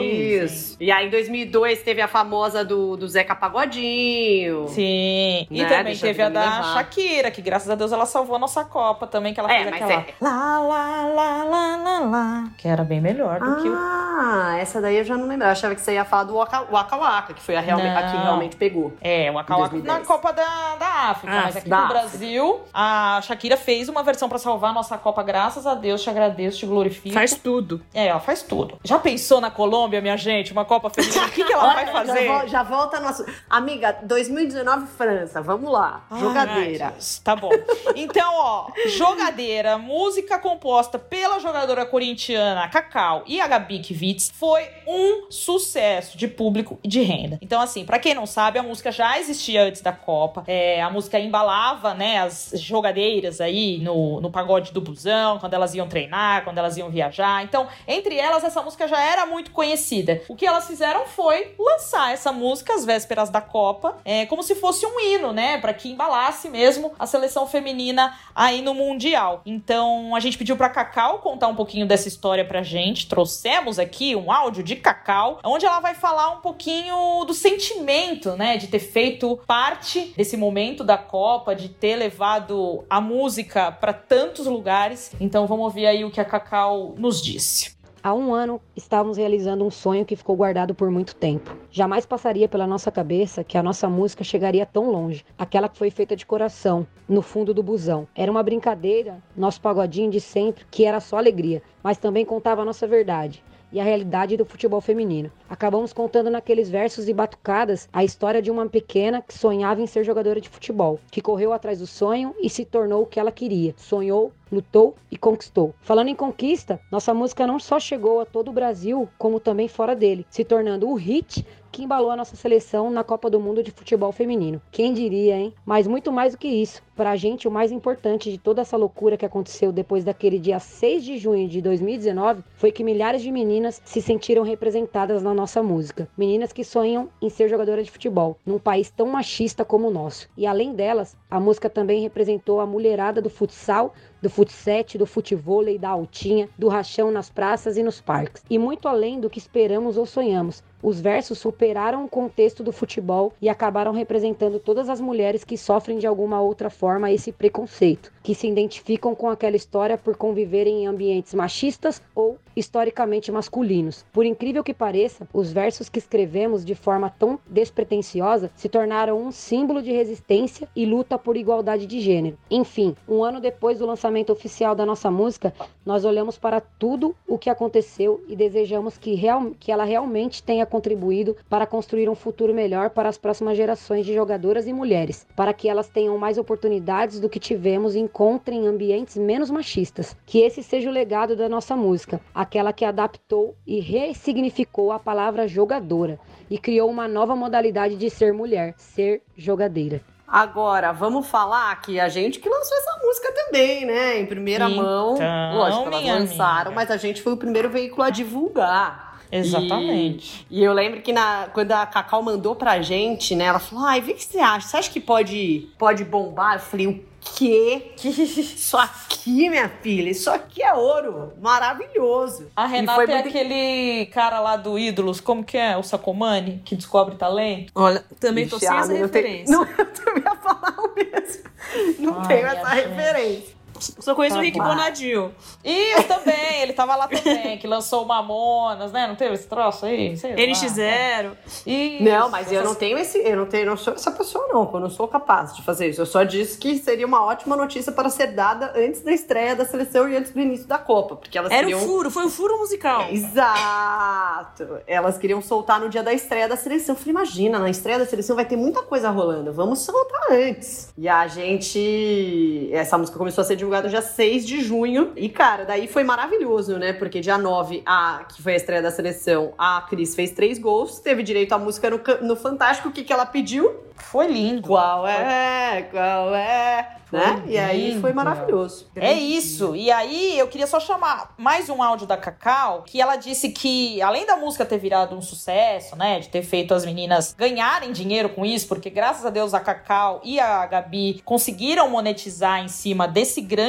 Isso. E aí em 2002 teve a famosa do, do Zeca Pagodinho. Sim. E Né, também deixa teve a da levar. Shakira, que graças a Deus ela salvou a nossa Copa também, que ela É, fez mas aquela. é- Lá, lá, lá, lá, lá, lá. Que era bem melhor do que o. Ah, essa daí eu já não lembro. Eu achava que você ia falar do Waka Waka, Waka que foi a, realme- a que realmente pegou. É, o Akawaka 2010. na Copa da, da África. Ah, mas aqui da no África. Brasil, a Shakira fez uma versão pra salvar a nossa Copa. Graças a Deus, te agradeço, te glorifico. Faz tudo. É, ela faz tudo. Já pensou na Colômbia, minha gente? Uma Copa feminina? O que, que ela vai fazer? Já, vo- já volta nosso. Amiga, 2019 França, vamos lá. Ai, Jogadeira. Deus. Tá bom. Então, ó, Jogadeira, música composta pela jogadora corintiana Cacau e a Gabi Kivitz, foi um sucesso de público e de renda. Então, assim, pra quem não sabe, a música já existia antes da Copa. É, a música embalava, né, as jogadeiras aí no, no pagode do busão, quando elas iam treinar, quando elas iam viajar. Então, entre elas, essa música já era muito conhecida. O que elas fizeram foi lançar essa música às vésperas da Copa, é, como se fosse um hino, né? Pra que embalasse mesmo a seleção feminina aí no Mundial. Então, a gente pediu pra Cacau contar um pouquinho dessa história pra gente. Trouxemos aqui um áudio de Cacau, onde ela vai falar um pouquinho do sentimento, né? De ter feito parte desse momento da Copa, de ter levado a música pra tantos lugares. Então, vamos ouvir aí o que a Cacau nos disse. Há um ano estávamos realizando um sonho que ficou guardado por muito tempo. Jamais passaria pela nossa cabeça que a nossa música chegaria tão longe. Aquela que foi feita de coração, no fundo do busão. Era uma brincadeira, nosso pagodinho de sempre, que era só alegria, mas também contava a nossa verdade e a realidade do futebol feminino. Acabamos contando naqueles versos e batucadas a história de uma pequena que sonhava em ser jogadora de futebol, que correu atrás do sonho e se tornou o que ela queria. Sonhou, lutou e conquistou. Falando em conquista, nossa música não só chegou a todo o Brasil, como também fora dele, se tornando o hit que embalou a nossa seleção na Copa do Mundo de Futebol Feminino. Quem diria, hein? Mas muito mais do que isso. Pra gente, o mais importante de toda essa loucura que aconteceu depois daquele dia 6 de junho de 2019 foi que milhares de meninas se sentiram representadas na nossa música. Meninas que sonham em ser jogadoras de futebol, num país tão machista como o nosso. E além delas, a música também representou a mulherada do futsal, do futset, do futevôlei, da altinha, do rachão nas praças e nos parques. E muito além do que esperamos ou sonhamos. Os versos superaram o contexto do futebol e acabaram representando todas as mulheres que sofrem de alguma outra forma esse preconceito, que se identificam com aquela história por conviverem em ambientes machistas ou historicamente masculinos. Por incrível que pareça, os versos que escrevemos de forma tão despretensiosa se tornaram um símbolo de resistência e luta por igualdade de gênero. Enfim, um ano depois do lançamento oficial da nossa música, nós olhamos para tudo o que aconteceu e desejamos que, real, que ela realmente tenha contribuído para construir um futuro melhor para as próximas gerações de jogadoras e mulheres, para que elas tenham mais oportunidades do que tivemos e encontrem ambientes menos machistas. Que esse seja o legado da nossa música, aquela que adaptou e ressignificou a palavra jogadora e criou uma nova modalidade de ser mulher, ser jogadeira. Agora, vamos falar que a gente que lançou essa música também, né? Em primeira Então, mão. Lógico, elas lançaram, amiga. mas a gente foi o primeiro veículo a divulgar. Exatamente. E, e eu lembro que na, quando a Cacau mandou pra gente, né? Ela falou: ai, vê o que você acha. Você acha que pode, pode bombar? Eu falei, o quê? Isso aqui, minha filha, isso aqui é ouro. Maravilhoso. A Renata é muito- aquele cara lá do Ídolos, como que é? O Sacomani, que descobre talento. Olha, também tô Ixi, sem ah, essa referência. Não, eu também ia falar o mesmo. Não Ai, tenho essa gente. referência. Só conheço Tá o Rick bom. Bonadio. Isso também, ele tava lá também, que lançou o Mamonas, né? Não teve esse troço aí? Sei lá. NX0. Isso, Não, mas eu não tenho esse. Eu não tenho, não sou essa pessoa, não. Eu não sou capaz de fazer isso. Eu só disse que seria uma ótima notícia para ser dada antes da estreia da seleção e antes do início da Copa. Porque elas Era queriam. um furo, foi um furo musical. Exato! Elas queriam soltar no dia da estreia da seleção. Eu falei, imagina, na estreia da seleção vai ter muita coisa rolando. Vamos soltar antes. E a gente. Essa música começou a ser divulgada divulgado dia 6 de junho. E, cara, daí foi maravilhoso, né? Porque dia 9, a, que foi a estreia da seleção, a Cris fez três gols, teve direito à música no, no Fantástico. O que, que ela pediu? Foi lindo. Qual é? Qual é? Né? E aí foi maravilhoso. É isso. E aí eu queria só chamar mais um áudio da Cacau, que ela disse que além da música ter virado um sucesso, né, de ter feito as meninas ganharem dinheiro com isso, porque graças a Deus a Cacau e a Gabi conseguiram monetizar em cima desse grande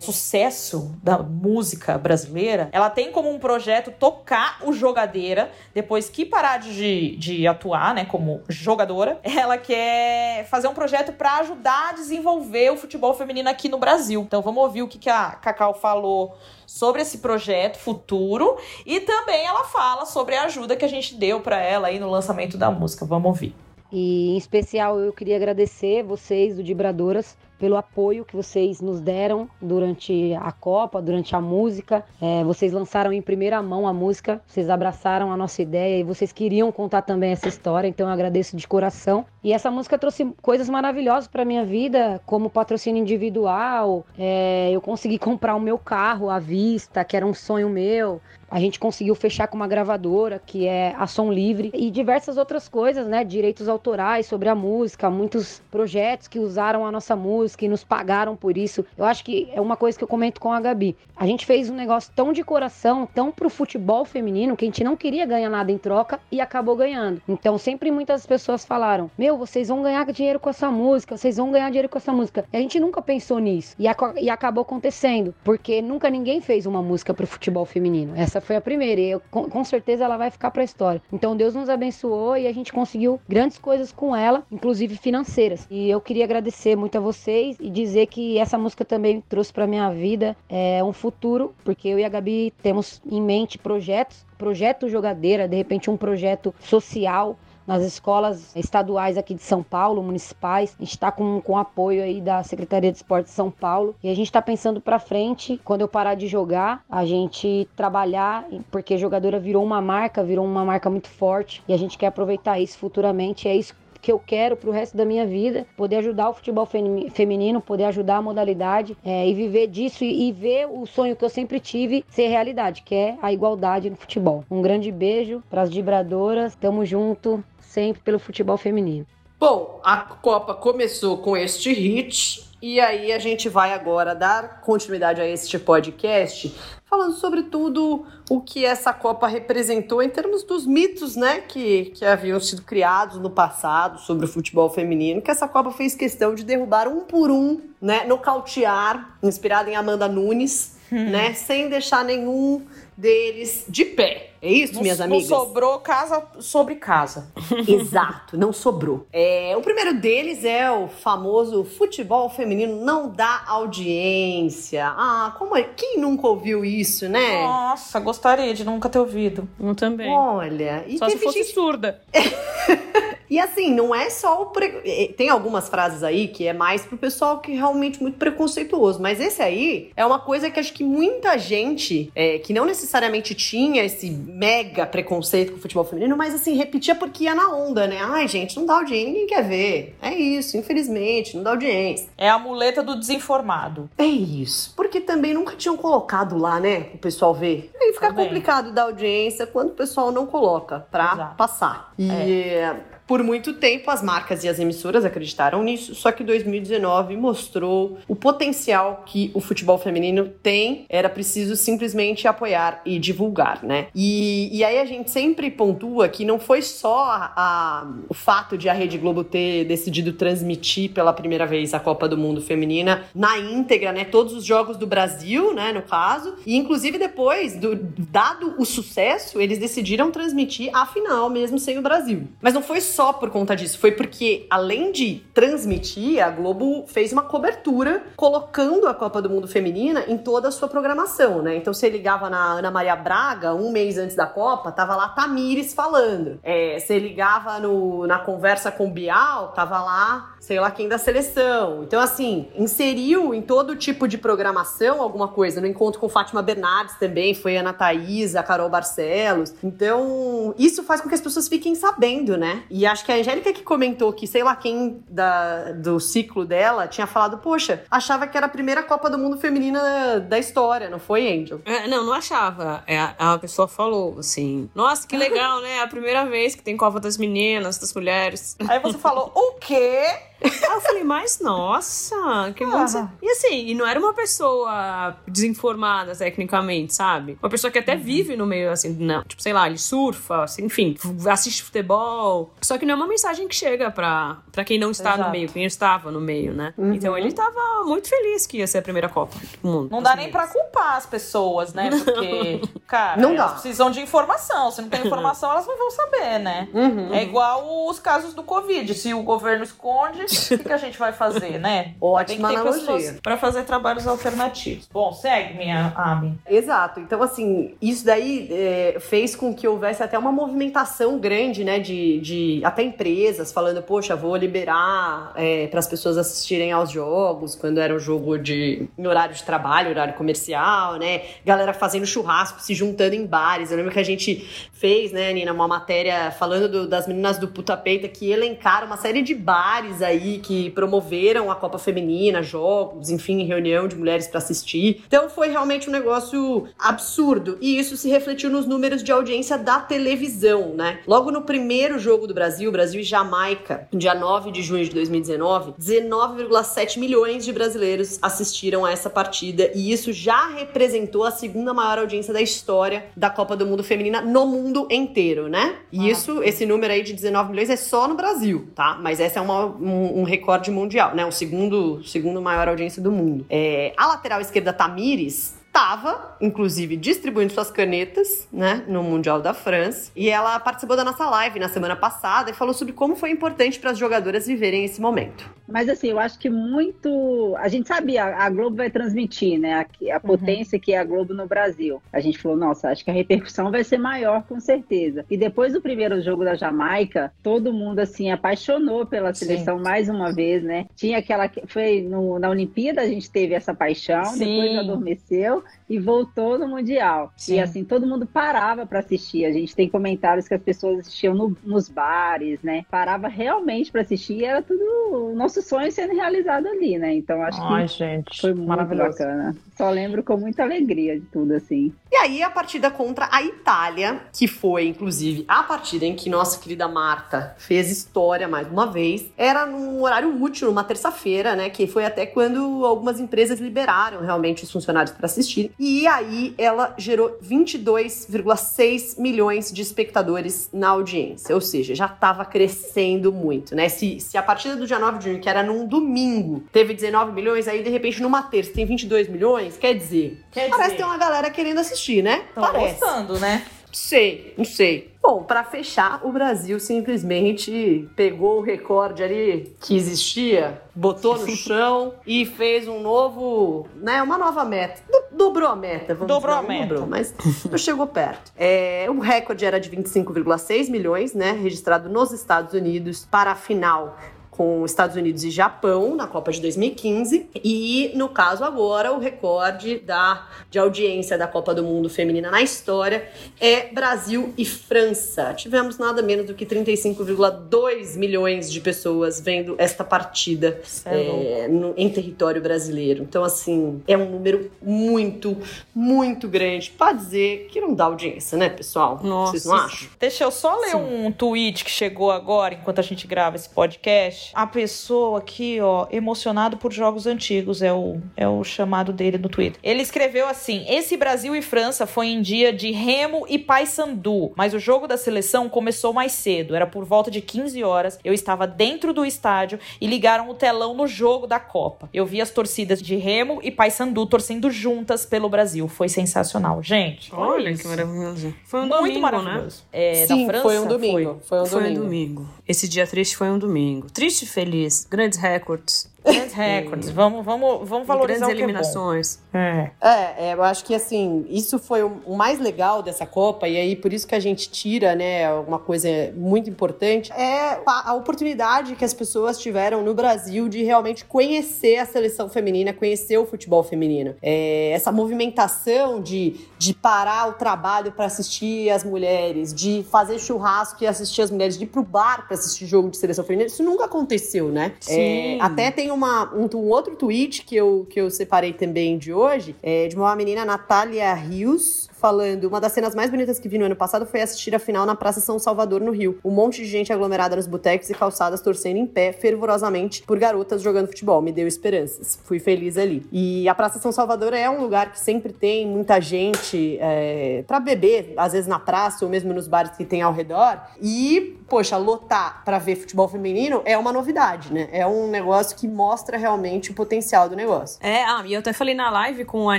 sucesso da música brasileira, ela tem como um projeto tocar o jogadeira depois que parar de, de atuar, né, como jogadora. Ela quer fazer um projeto para ajudar a desenvolver o futebol feminino aqui no Brasil. Então vamos ouvir o que, que a Cacau falou sobre esse projeto futuro e também ela fala sobre a ajuda que a gente deu para ela aí no lançamento da música. Vamos ouvir. E em especial eu queria agradecer vocês do Dibradoras pelo apoio que vocês nos deram durante a Copa, durante a música. É, vocês lançaram em primeira mão a música, vocês abraçaram a nossa ideia e vocês queriam contar também essa história, então eu agradeço de coração. E essa música trouxe coisas maravilhosas para minha vida, como patrocínio individual, é, eu consegui comprar o meu carro à vista, que era um sonho meu. A gente conseguiu fechar com uma gravadora, que é a Som Livre, e diversas outras coisas, né? Direitos autorais sobre a música, muitos projetos que usaram a nossa música e nos pagaram por isso. Eu acho que é uma coisa que eu comento com a Gabi. A gente fez um negócio tão de coração, tão pro futebol feminino, que a gente não queria ganhar nada em troca e acabou ganhando. Então, sempre muitas pessoas falaram: Meu, vocês vão ganhar dinheiro com essa música, vocês vão ganhar dinheiro com essa música. E a gente nunca pensou nisso. E, aco- e acabou acontecendo, porque nunca ninguém fez uma música pro futebol feminino. Essa foi a primeira e eu, com, com certeza ela vai ficar pra história. Então Deus nos abençoou e a gente conseguiu grandes coisas com ela, inclusive financeiras. E eu queria agradecer muito a vocês e dizer que essa música também trouxe pra minha vida é, um futuro, porque eu e a Gabi temos em mente projetos, projeto jogadeira, de repente um projeto social nas escolas estaduais aqui de São Paulo, municipais. A gente está com, com apoio aí da Secretaria de Esporte de São Paulo. E a gente está pensando para frente, quando eu parar de jogar, a gente trabalhar, porque jogadora virou uma marca, virou uma marca muito forte. E a gente quer aproveitar isso futuramente. É isso que eu quero pro resto da minha vida, poder ajudar o futebol femi- feminino, poder ajudar a modalidade é, e viver disso e, e ver o sonho que eu sempre tive ser realidade, que é a igualdade no futebol. Um grande beijo para as vibradoras, tamo junto sempre pelo futebol feminino. Bom, a Copa começou com este hit e aí a gente vai agora dar continuidade a este podcast, falando sobre tudo o que essa Copa representou em termos dos mitos, né, que, que haviam sido criados no passado sobre o futebol feminino, que essa Copa fez questão de derrubar um por um, né, nocautear, inspirado em Amanda Nunes, né, sem deixar nenhum deles de pé. É isso, Não, minhas não amigas? sobrou casa sobre casa. Exato, não sobrou. É, o primeiro deles é o famoso futebol feminino não dá audiência. Ah, como é? Quem nunca ouviu isso, né? Nossa, gostaria de nunca ter ouvido. Eu também. Olha, e Só se fosse gente- surda. E assim, não é só o. Pre... eh, Tem algumas frases aí que é mais pro pessoal que é realmente muito preconceituoso. Mas esse aí é uma coisa que acho que muita gente é, que não necessariamente tinha esse mega preconceito com o futebol feminino, mas assim, repetia porque ia na onda, né? Ai, gente, não dá audiência, ninguém quer ver. É isso, infelizmente, não dá audiência. É a muleta do desinformado. É isso. Porque também nunca tinham colocado lá, né? O pessoal ver. Aí fica Também. complicado dar audiência quando o pessoal não coloca pra Exato. passar. E por muito tempo as marcas e as emissoras acreditaram nisso, só que 2019 mostrou o potencial que o futebol feminino tem. Era preciso simplesmente apoiar e divulgar, né? E, e aí a gente sempre pontua que não foi só a- a- o fato de a Rede Globo ter decidido transmitir pela primeira vez a Copa do Mundo Feminina na íntegra, né? Todos os jogos do Brasil, né? No caso. E inclusive depois, do, dado o sucesso, eles decidiram transmitir a final mesmo sem o Brasil. Mas não foi só por conta disso, foi porque além de transmitir, a Globo fez uma cobertura colocando a Copa do Mundo Feminina em toda a sua programação, né? Então você ligava na Ana Maria Braga, um mês antes da Copa, tava lá Tamires falando. É, você ligava no, na conversa com Bial, tava lá, sei lá quem da seleção. Então, assim, inseriu em todo tipo de programação alguma coisa. No encontro com Fátima Bernardes também, foi a Ana Thaís, a Carol Barcelos. Então, isso faz com que as pessoas fiquem sabendo, né? E E acho que a Angélica que comentou que, sei lá quem da, do ciclo dela tinha falado, poxa, achava que era a primeira Copa do Mundo feminina da história, não foi, Angel? É, não, não achava. É, a pessoa falou assim: Nossa, que legal, né? É a primeira vez que tem Copa das Meninas, das mulheres. Aí você falou, o quê? Aí eu falei, mas nossa, que bom. você-" E assim, e não era uma pessoa desinformada tecnicamente, sabe? Uma pessoa que até vive no meio, assim, não, tipo, sei lá, ele surfa, assim, enfim, assiste futebol. Só que não é uma mensagem que chega pra, pra quem não está no Exato. meio, quem estava no meio, né? Então ele tava muito feliz que ia ser a primeira Copa do mundo. Não dá nem pra culpar as pessoas, né? Porque, cara, Não dá. elas precisam de informação. Se não tem informação, elas não vão saber, né? Uhum. É igual os casos do Covid. Se o governo esconde, o que, que a gente vai fazer, né? Ótima tem que ter analogia. pra fazer trabalhos alternativos. Bom, segue, minha Ami. Exato. Então, assim, isso daí é, fez com que houvesse até uma movimentação grande, né, de, de até empresas falando, poxa, vou liberar para as pessoas assistirem aos jogos, quando era um jogo de em horário de trabalho, horário comercial, né? Galera fazendo churrasco, se juntando em bares. Eu lembro que a gente fez, né, Nina, uma matéria falando do- das meninas do Puta Peita que elencaram uma série de bares aí que promoveram a Copa Feminina, jogos, enfim, reunião de mulheres para assistir. Então foi realmente um negócio absurdo. E isso se refletiu nos números de audiência da televisão, né? Logo no primeiro jogo do Brasil, Brasil e Jamaica, dia 9 de junho de 2019, 19,7 milhões de brasileiros assistiram a essa partida e isso já representou a segunda maior audiência da história da Copa do Mundo Feminina no mundo inteiro, né? E isso, esse número aí de 19 milhões é só no Brasil, tá? Mas essa é uma- um, um recorde mundial, né? O segundo, segundo maior audiência do mundo. É, a lateral esquerda Tamires estava, inclusive, distribuindo suas canetas, né, no Mundial da França. E ela participou da nossa live na semana passada e falou sobre como foi importante para as jogadoras viverem esse momento. Mas assim, eu acho que muito. A gente sabia, a Globo vai transmitir, né? A, a potência que é a Globo no Brasil. A gente falou, nossa, acho que a repercussão vai ser maior, com certeza. E depois do primeiro jogo da Jamaica, todo mundo assim apaixonou pela seleção mais uma vez, né? Tinha aquela. que- Foi no- na Olimpíada a gente teve essa paixão, Sim. depois adormeceu e voltou no Mundial. Sim. E assim, todo mundo parava para assistir. A gente tem comentários que as pessoas assistiam no- nos bares, né? Parava realmente para assistir e era tudo o nosso sonho sendo realizado ali, né? Então acho que gente. foi muito bacana. Só lembro com muita alegria de tudo, assim. E aí, a partida contra a Itália, que foi, inclusive, a partida em que nossa querida Marta fez história mais uma vez, era num horário útil, numa terça-feira, né? Que foi até quando algumas empresas liberaram realmente os funcionários para assistir. E aí, ela gerou 22,6 milhões de espectadores na audiência. Ou seja, já estava crescendo muito, né? Se, se a partida do dia 9 de junho, que era num domingo, teve 19 milhões, aí de repente numa terça tem 22 milhões, quer dizer, Quer parece dizer, ter uma galera querendo assistir, né? tão Parece. gostando, né? Sei, não sei. Bom, pra fechar, o Brasil simplesmente pegou o recorde ali que existia, botou no chão e fez um novo, né, uma nova meta. Do- dobrou a meta, vamos Dobrou dizer. a meta. Dobrou, mas não chegou perto. É, o recorde era de 25,6 milhões, né, registrado nos Estados Unidos para a final com Estados Unidos e Japão na Copa de 2015 e no caso agora o recorde da de audiência da Copa do Mundo feminina na história é Brasil e França. Tivemos nada menos do que 35,2 milhões de pessoas vendo esta partida é é, no- em território brasileiro. Então assim é um número muito muito grande para dizer que não dá audiência, né, pessoal? Nossa. Vocês não acham? Deixa eu só ler um tweet que chegou agora, enquanto a gente grava esse podcast. A pessoa aqui, ó, emocionado por jogos antigos, é o, é o chamado dele no Twitter. Ele escreveu assim: Esse Brasil e França foi em dia de Remo e Paysandu, mas o jogo da seleção começou mais cedo, era por volta de 15 horas. Eu estava dentro do estádio e ligaram o telão no jogo da Copa. Eu vi as torcidas de Remo e Paysandu torcendo juntas pelo Brasil. Foi sensacional. Gente, Olha isso. que maravilhoso. Foi um Muito domingo, né? maravilhoso. É, Sim, da França, foi um domingo. Foi, um Foi um domingo. domingo. Esse dia triste foi um domingo. Triste e feliz. Grandes recordes. Grandes recordes. Vamos, vamos, vamos valorizar Grandes o que é bom. eliminações. É. É, é, eu acho que assim, isso foi o, o mais legal dessa Copa, e aí por isso que a gente tira, né, uma coisa muito importante, é a, a oportunidade que as pessoas tiveram no Brasil de realmente conhecer a seleção feminina, conhecer o futebol feminino. É, essa movimentação de, de parar o trabalho para assistir as mulheres, de fazer churrasco e assistir as mulheres, de ir pro bar para assistir jogo de seleção feminina, isso nunca aconteceu, né? Sim. É, até tem uma, um, um outro tweet que eu, que eu separei também de hoje, é, de uma menina, Natália Rios, falando: uma das cenas mais bonitas que vi no ano passado foi assistir a final na Praça São Salvador, no Rio. Um monte de gente aglomerada nos botecos e calçadas torcendo em pé fervorosamente por garotas jogando futebol. Me deu esperanças. Fui feliz ali. E a Praça São Salvador é um lugar que sempre tem muita gente é, para beber, às vezes na praça ou mesmo nos bares que tem ao redor. E, poxa, lotar para ver futebol feminino é uma novidade, né? É um negócio que mostra realmente o potencial do negócio. É, ah, e eu até falei na live com a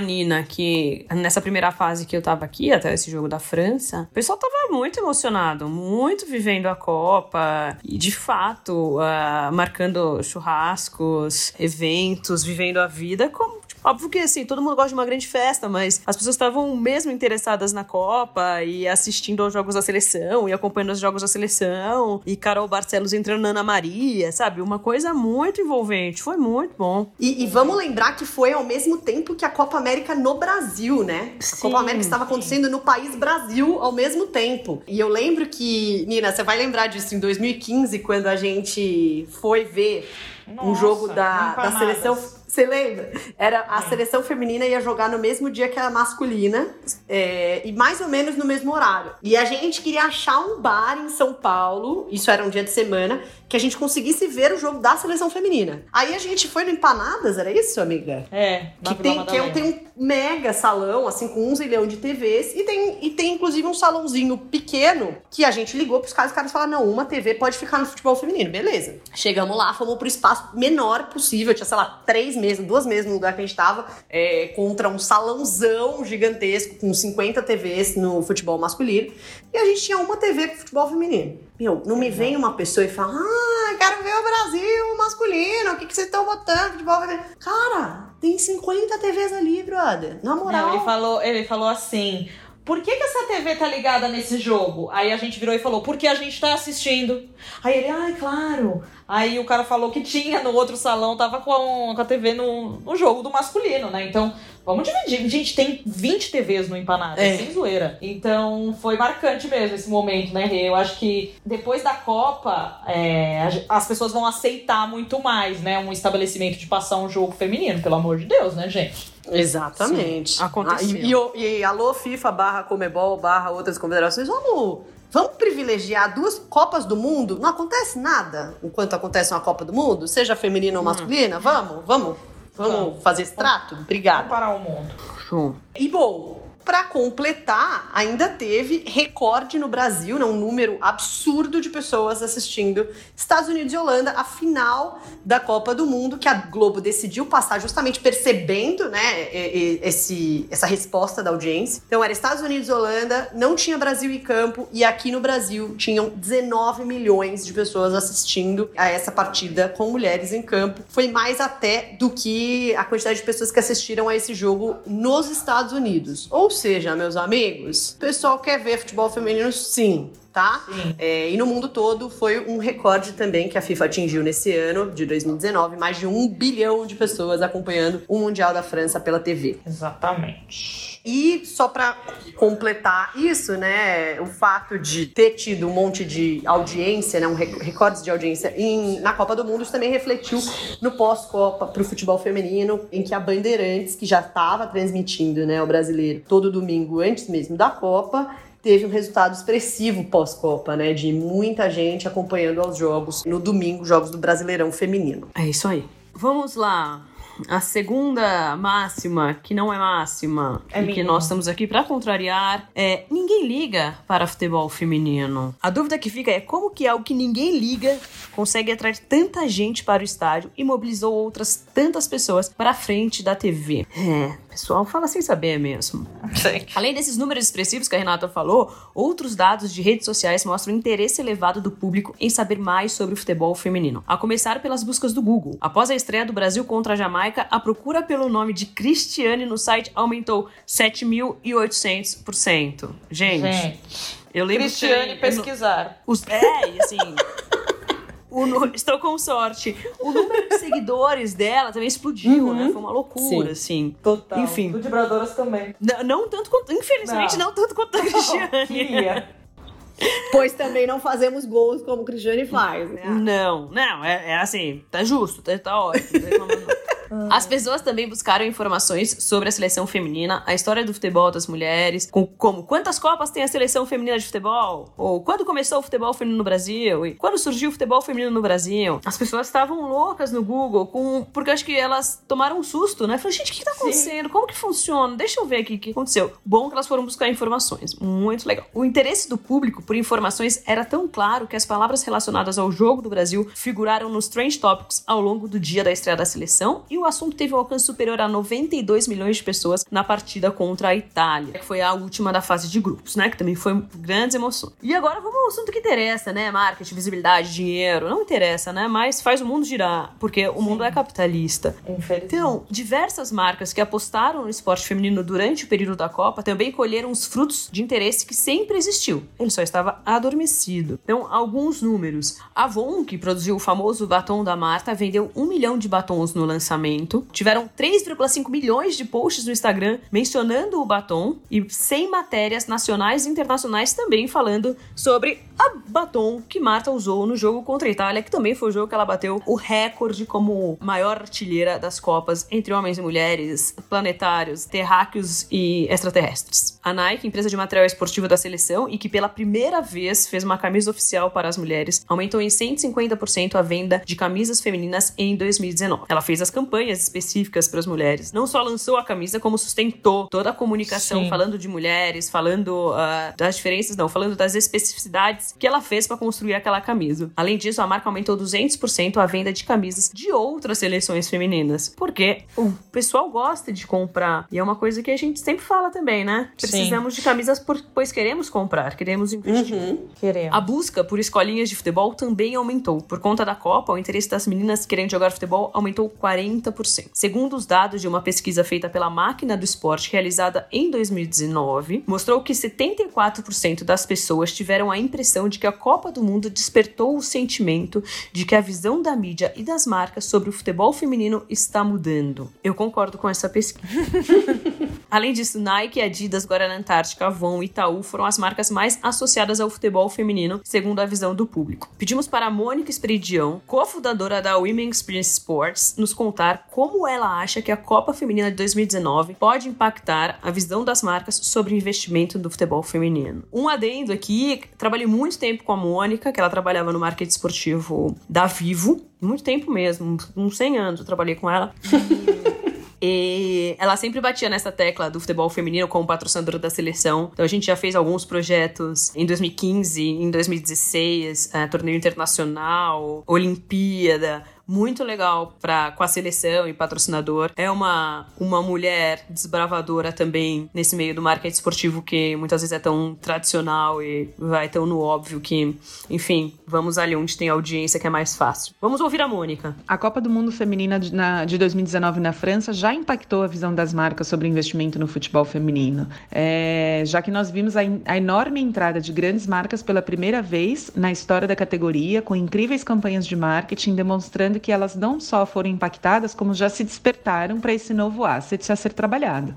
Nina que nessa primeira fase que eu tava aqui, até esse jogo da França, o pessoal tava muito emocionado, muito vivendo a Copa e de fato ah, marcando churrascos, eventos, vivendo a vida como Óbvio que, assim, todo mundo gosta de uma grande festa, mas as pessoas estavam mesmo interessadas na Copa e assistindo aos jogos da seleção e acompanhando os jogos da seleção e Carol Barcelos entrando na Ana Maria, sabe? Uma coisa muito envolvente. Foi muito bom. E, e vamos lembrar que foi ao mesmo tempo que a Copa América no Brasil, né? A Sim, Copa América estava acontecendo no país Brasil ao mesmo tempo. E eu lembro que, Nina, você vai lembrar disso em 2015, quando a gente foi ver um Nossa, jogo da, da seleção. Você lembra? Era a seleção feminina ia jogar no mesmo dia que a masculina é, e mais ou menos no mesmo horário. E a gente queria achar um bar em São Paulo, isso era um dia de semana, que a gente conseguisse ver o jogo da seleção feminina. Aí a gente foi no Empanadas, era isso, amiga? É, Que tem, que é um- tem um mega salão, assim, com um zilhão de TVs, e tem, e tem inclusive um salãozinho pequeno que a gente ligou pros caras, os caras falaram: não, uma TV pode ficar no futebol feminino, beleza. Chegamos lá, fomos pro espaço menor possível, tinha, sei lá, três mesas, duas mesas no lugar que a gente tava, é, contra um salãozão gigantesco com 50 TVs no futebol masculino, e a gente tinha uma TV pro futebol feminino. Meu, não me vem uma pessoa e fala: ah, quero ver o Brasil masculino, o que, que vocês estão botando futebol? Cara, tem 50 TVs ali, brother. Na moral. Não, ele falou, ele falou assim. Por que, que essa TV tá ligada nesse jogo? Aí a gente virou e falou, porque a gente tá assistindo. Aí ele, ai, claro. Aí o cara falou que tinha no outro salão, tava com a, com a TV no, no jogo do masculino, né? Então, vamos dividir. Gente, tem 20 TVs no Empanada, É. sem zoeira. Então, foi marcante mesmo esse momento, né? Eu acho que depois da Copa, é, as pessoas vão aceitar muito mais, né? Um estabelecimento de passar um jogo feminino, pelo amor de Deus, né, gente? Exatamente. Sim, aconteceu. Ah, e, e e alô, FIFA barra Comebol barra outras confederações, vamos, vamos privilegiar duas Copas do Mundo? Não acontece nada enquanto acontece uma Copa do Mundo, seja feminina ou masculina? Vamos, vamos, vamos Vamos. fazer esse trato? Vamos Obrigada. parar o mundo. Show. E bom, pra completar, ainda teve recorde no Brasil, né, um número absurdo de pessoas assistindo Estados Unidos e Holanda, a final da Copa do Mundo, que a Globo decidiu passar justamente percebendo, né, e- e- esse, essa resposta da audiência. Então era Estados Unidos e Holanda, não tinha Brasil em campo, e aqui no Brasil tinham 19 milhões de pessoas assistindo a essa partida com mulheres em campo. Foi mais até do que a quantidade de pessoas que assistiram a esse jogo nos Estados Unidos. Ou seja, meus amigos, o pessoal quer ver futebol feminino sim. Tá? É, e no mundo todo foi um recorde também que a FIFA atingiu nesse ano, de 2019, mais de um bilhão de pessoas acompanhando o Mundial da França pela TV. Exatamente. E só pra completar isso, né, o fato de ter tido um monte de audiência, né, um rec- recordes de audiência em- na Copa do Mundo, isso também refletiu no pós-Copa pro futebol feminino, em que a Bandeirantes, que já estava transmitindo, né, o brasileiro todo domingo antes mesmo da Copa, teve um resultado expressivo pós-Copa, né, de muita gente acompanhando aos jogos no domingo, jogos do Brasileirão feminino. É isso aí. Vamos lá. A segunda máxima, que não é máxima, É e que nós estamos aqui pra contrariar, é ninguém liga para futebol feminino. A dúvida que fica é como que algo que ninguém liga consegue atrair tanta gente para o estádio e mobilizou outras tantas pessoas para a frente da TV. É, pessoal fala sem saber mesmo. Além desses números expressivos que a Renata falou, outros dados de redes sociais mostram o interesse elevado do público em saber mais sobre o futebol feminino. A começar pelas buscas do Google. Após a estreia do Brasil contra a Jamaica, a procura pelo nome de Cristiane no site aumentou 7.800%. Gente, Gente, eu lembro Cristiane que... pesquisar. Os, é, assim. o estou com sorte. O número de seguidores dela também explodiu, né? Foi uma loucura, assim. Total. Enfim. Do Vibradoras também. N- Não tanto quanto. Infelizmente, não, Não. tanto quanto a Cristiane. Queria. Pois também não fazemos gols como o Cristiane faz, né? Não, não, é, é assim, tá justo, tá, tá ótimo. não não. As pessoas também buscaram informações sobre a seleção feminina, a história do futebol das mulheres, com- como quantas copas tem a seleção feminina de futebol, ou quando começou o futebol feminino no Brasil, e quando surgiu o futebol feminino no Brasil. As pessoas estavam loucas no Google, com, porque acho que elas tomaram um susto, né? Falaram, gente, o que, tá acontecendo? Como que funciona? Deixa eu ver aqui o que aconteceu. Bom que elas foram buscar informações, muito legal. O interesse do público por informações era tão claro que as palavras relacionadas ao jogo do Brasil figuraram nos Trend Topics ao longo do dia da estreia da seleção e o assunto teve um alcance superior a 92 milhões de pessoas na partida contra a Itália, que foi a última da fase de grupos, né? Que também foi grandes emoções. E agora vamos ao assunto que interessa, né? Marketing, visibilidade, dinheiro. Não interessa, né? Mas faz o mundo girar, porque o mundo é capitalista. Então, diversas marcas que apostaram no esporte feminino durante o período da Copa também colheram os frutos de interesse que sempre existiu. Ele só estava adormecido. Então, alguns números. A Avon, que produziu o famoso batom da Marta, vendeu um milhão de batons no lançamento. Tiveram 3,5 milhões de posts no Instagram mencionando o batom e 100 matérias nacionais e internacionais também falando sobre a batom que Marta usou no jogo contra a Itália, que também foi o jogo que ela bateu o recorde como maior artilheira das Copas entre homens e mulheres, planetários, terráqueos e extraterrestres. A Nike, empresa de material esportivo da seleção e que pela primeira vez fez uma camisa oficial para as mulheres, aumentou em 150% a venda de camisas femininas em 2019. Ela fez as campanhas específicas para as mulheres. Não só lançou a camisa, como sustentou toda a comunicação Sim. falando de mulheres, falando ah, das diferenças, não, falando das especificidades que ela fez para construir aquela camisa. Além disso, a marca aumentou 200% a venda de camisas de outras seleções femininas, porque o pessoal gosta de comprar e é uma coisa que a gente sempre fala também, né? Sim. Precisamos de camisas por- pois queremos comprar, queremos investir. Queremos. A busca por escolinhas de futebol também aumentou. Por conta da Copa, o interesse das meninas querendo jogar futebol aumentou 40%. Segundo os dados de uma pesquisa feita pela Máquina do Esporte realizada em 2019, mostrou que 74% das pessoas tiveram a impressão de que a Copa do Mundo despertou o sentimento de que a visão da mídia e das marcas sobre o futebol feminino está mudando. Eu concordo com essa pesquisa. Além disso, Nike, Adidas, Guarana Antártica, Avon e Itaú foram as marcas mais associadas ao futebol feminino, segundo a visão do público. Pedimos para a Mônica Esperidião, cofundadora da Women Experience Sports, nos contar como ela acha que a Copa Feminina de 2019 pode impactar a visão das marcas sobre o investimento do futebol feminino. Um adendo aqui, trabalhei muito tempo com a Mônica, que ela trabalhava no marketing esportivo da Vivo, muito tempo mesmo, uns 100 anos eu trabalhei com ela. E ela sempre batia nessa tecla do futebol feminino como patrocinadora da seleção. Então a gente já fez alguns projetos em 2015, em 2016, eh, torneio internacional, Olimpíada. Muito legal pra, com a seleção e patrocinador. É uma, uma mulher desbravadora também nesse meio do marketing esportivo que muitas vezes é tão tradicional e vai tão no óbvio que, enfim, vamos ali onde tem audiência que é mais fácil. Vamos ouvir a Mônica. A Copa do Mundo Feminina de, na- de 2019 na França já impactou a visão das marcas sobre investimento no futebol feminino, É, já que nós vimos a, a enorme entrada de grandes marcas pela primeira vez na história da categoria, com incríveis campanhas de marketing demonstrando que elas não só foram impactadas, como já se despertaram para esse novo asset a ser trabalhado.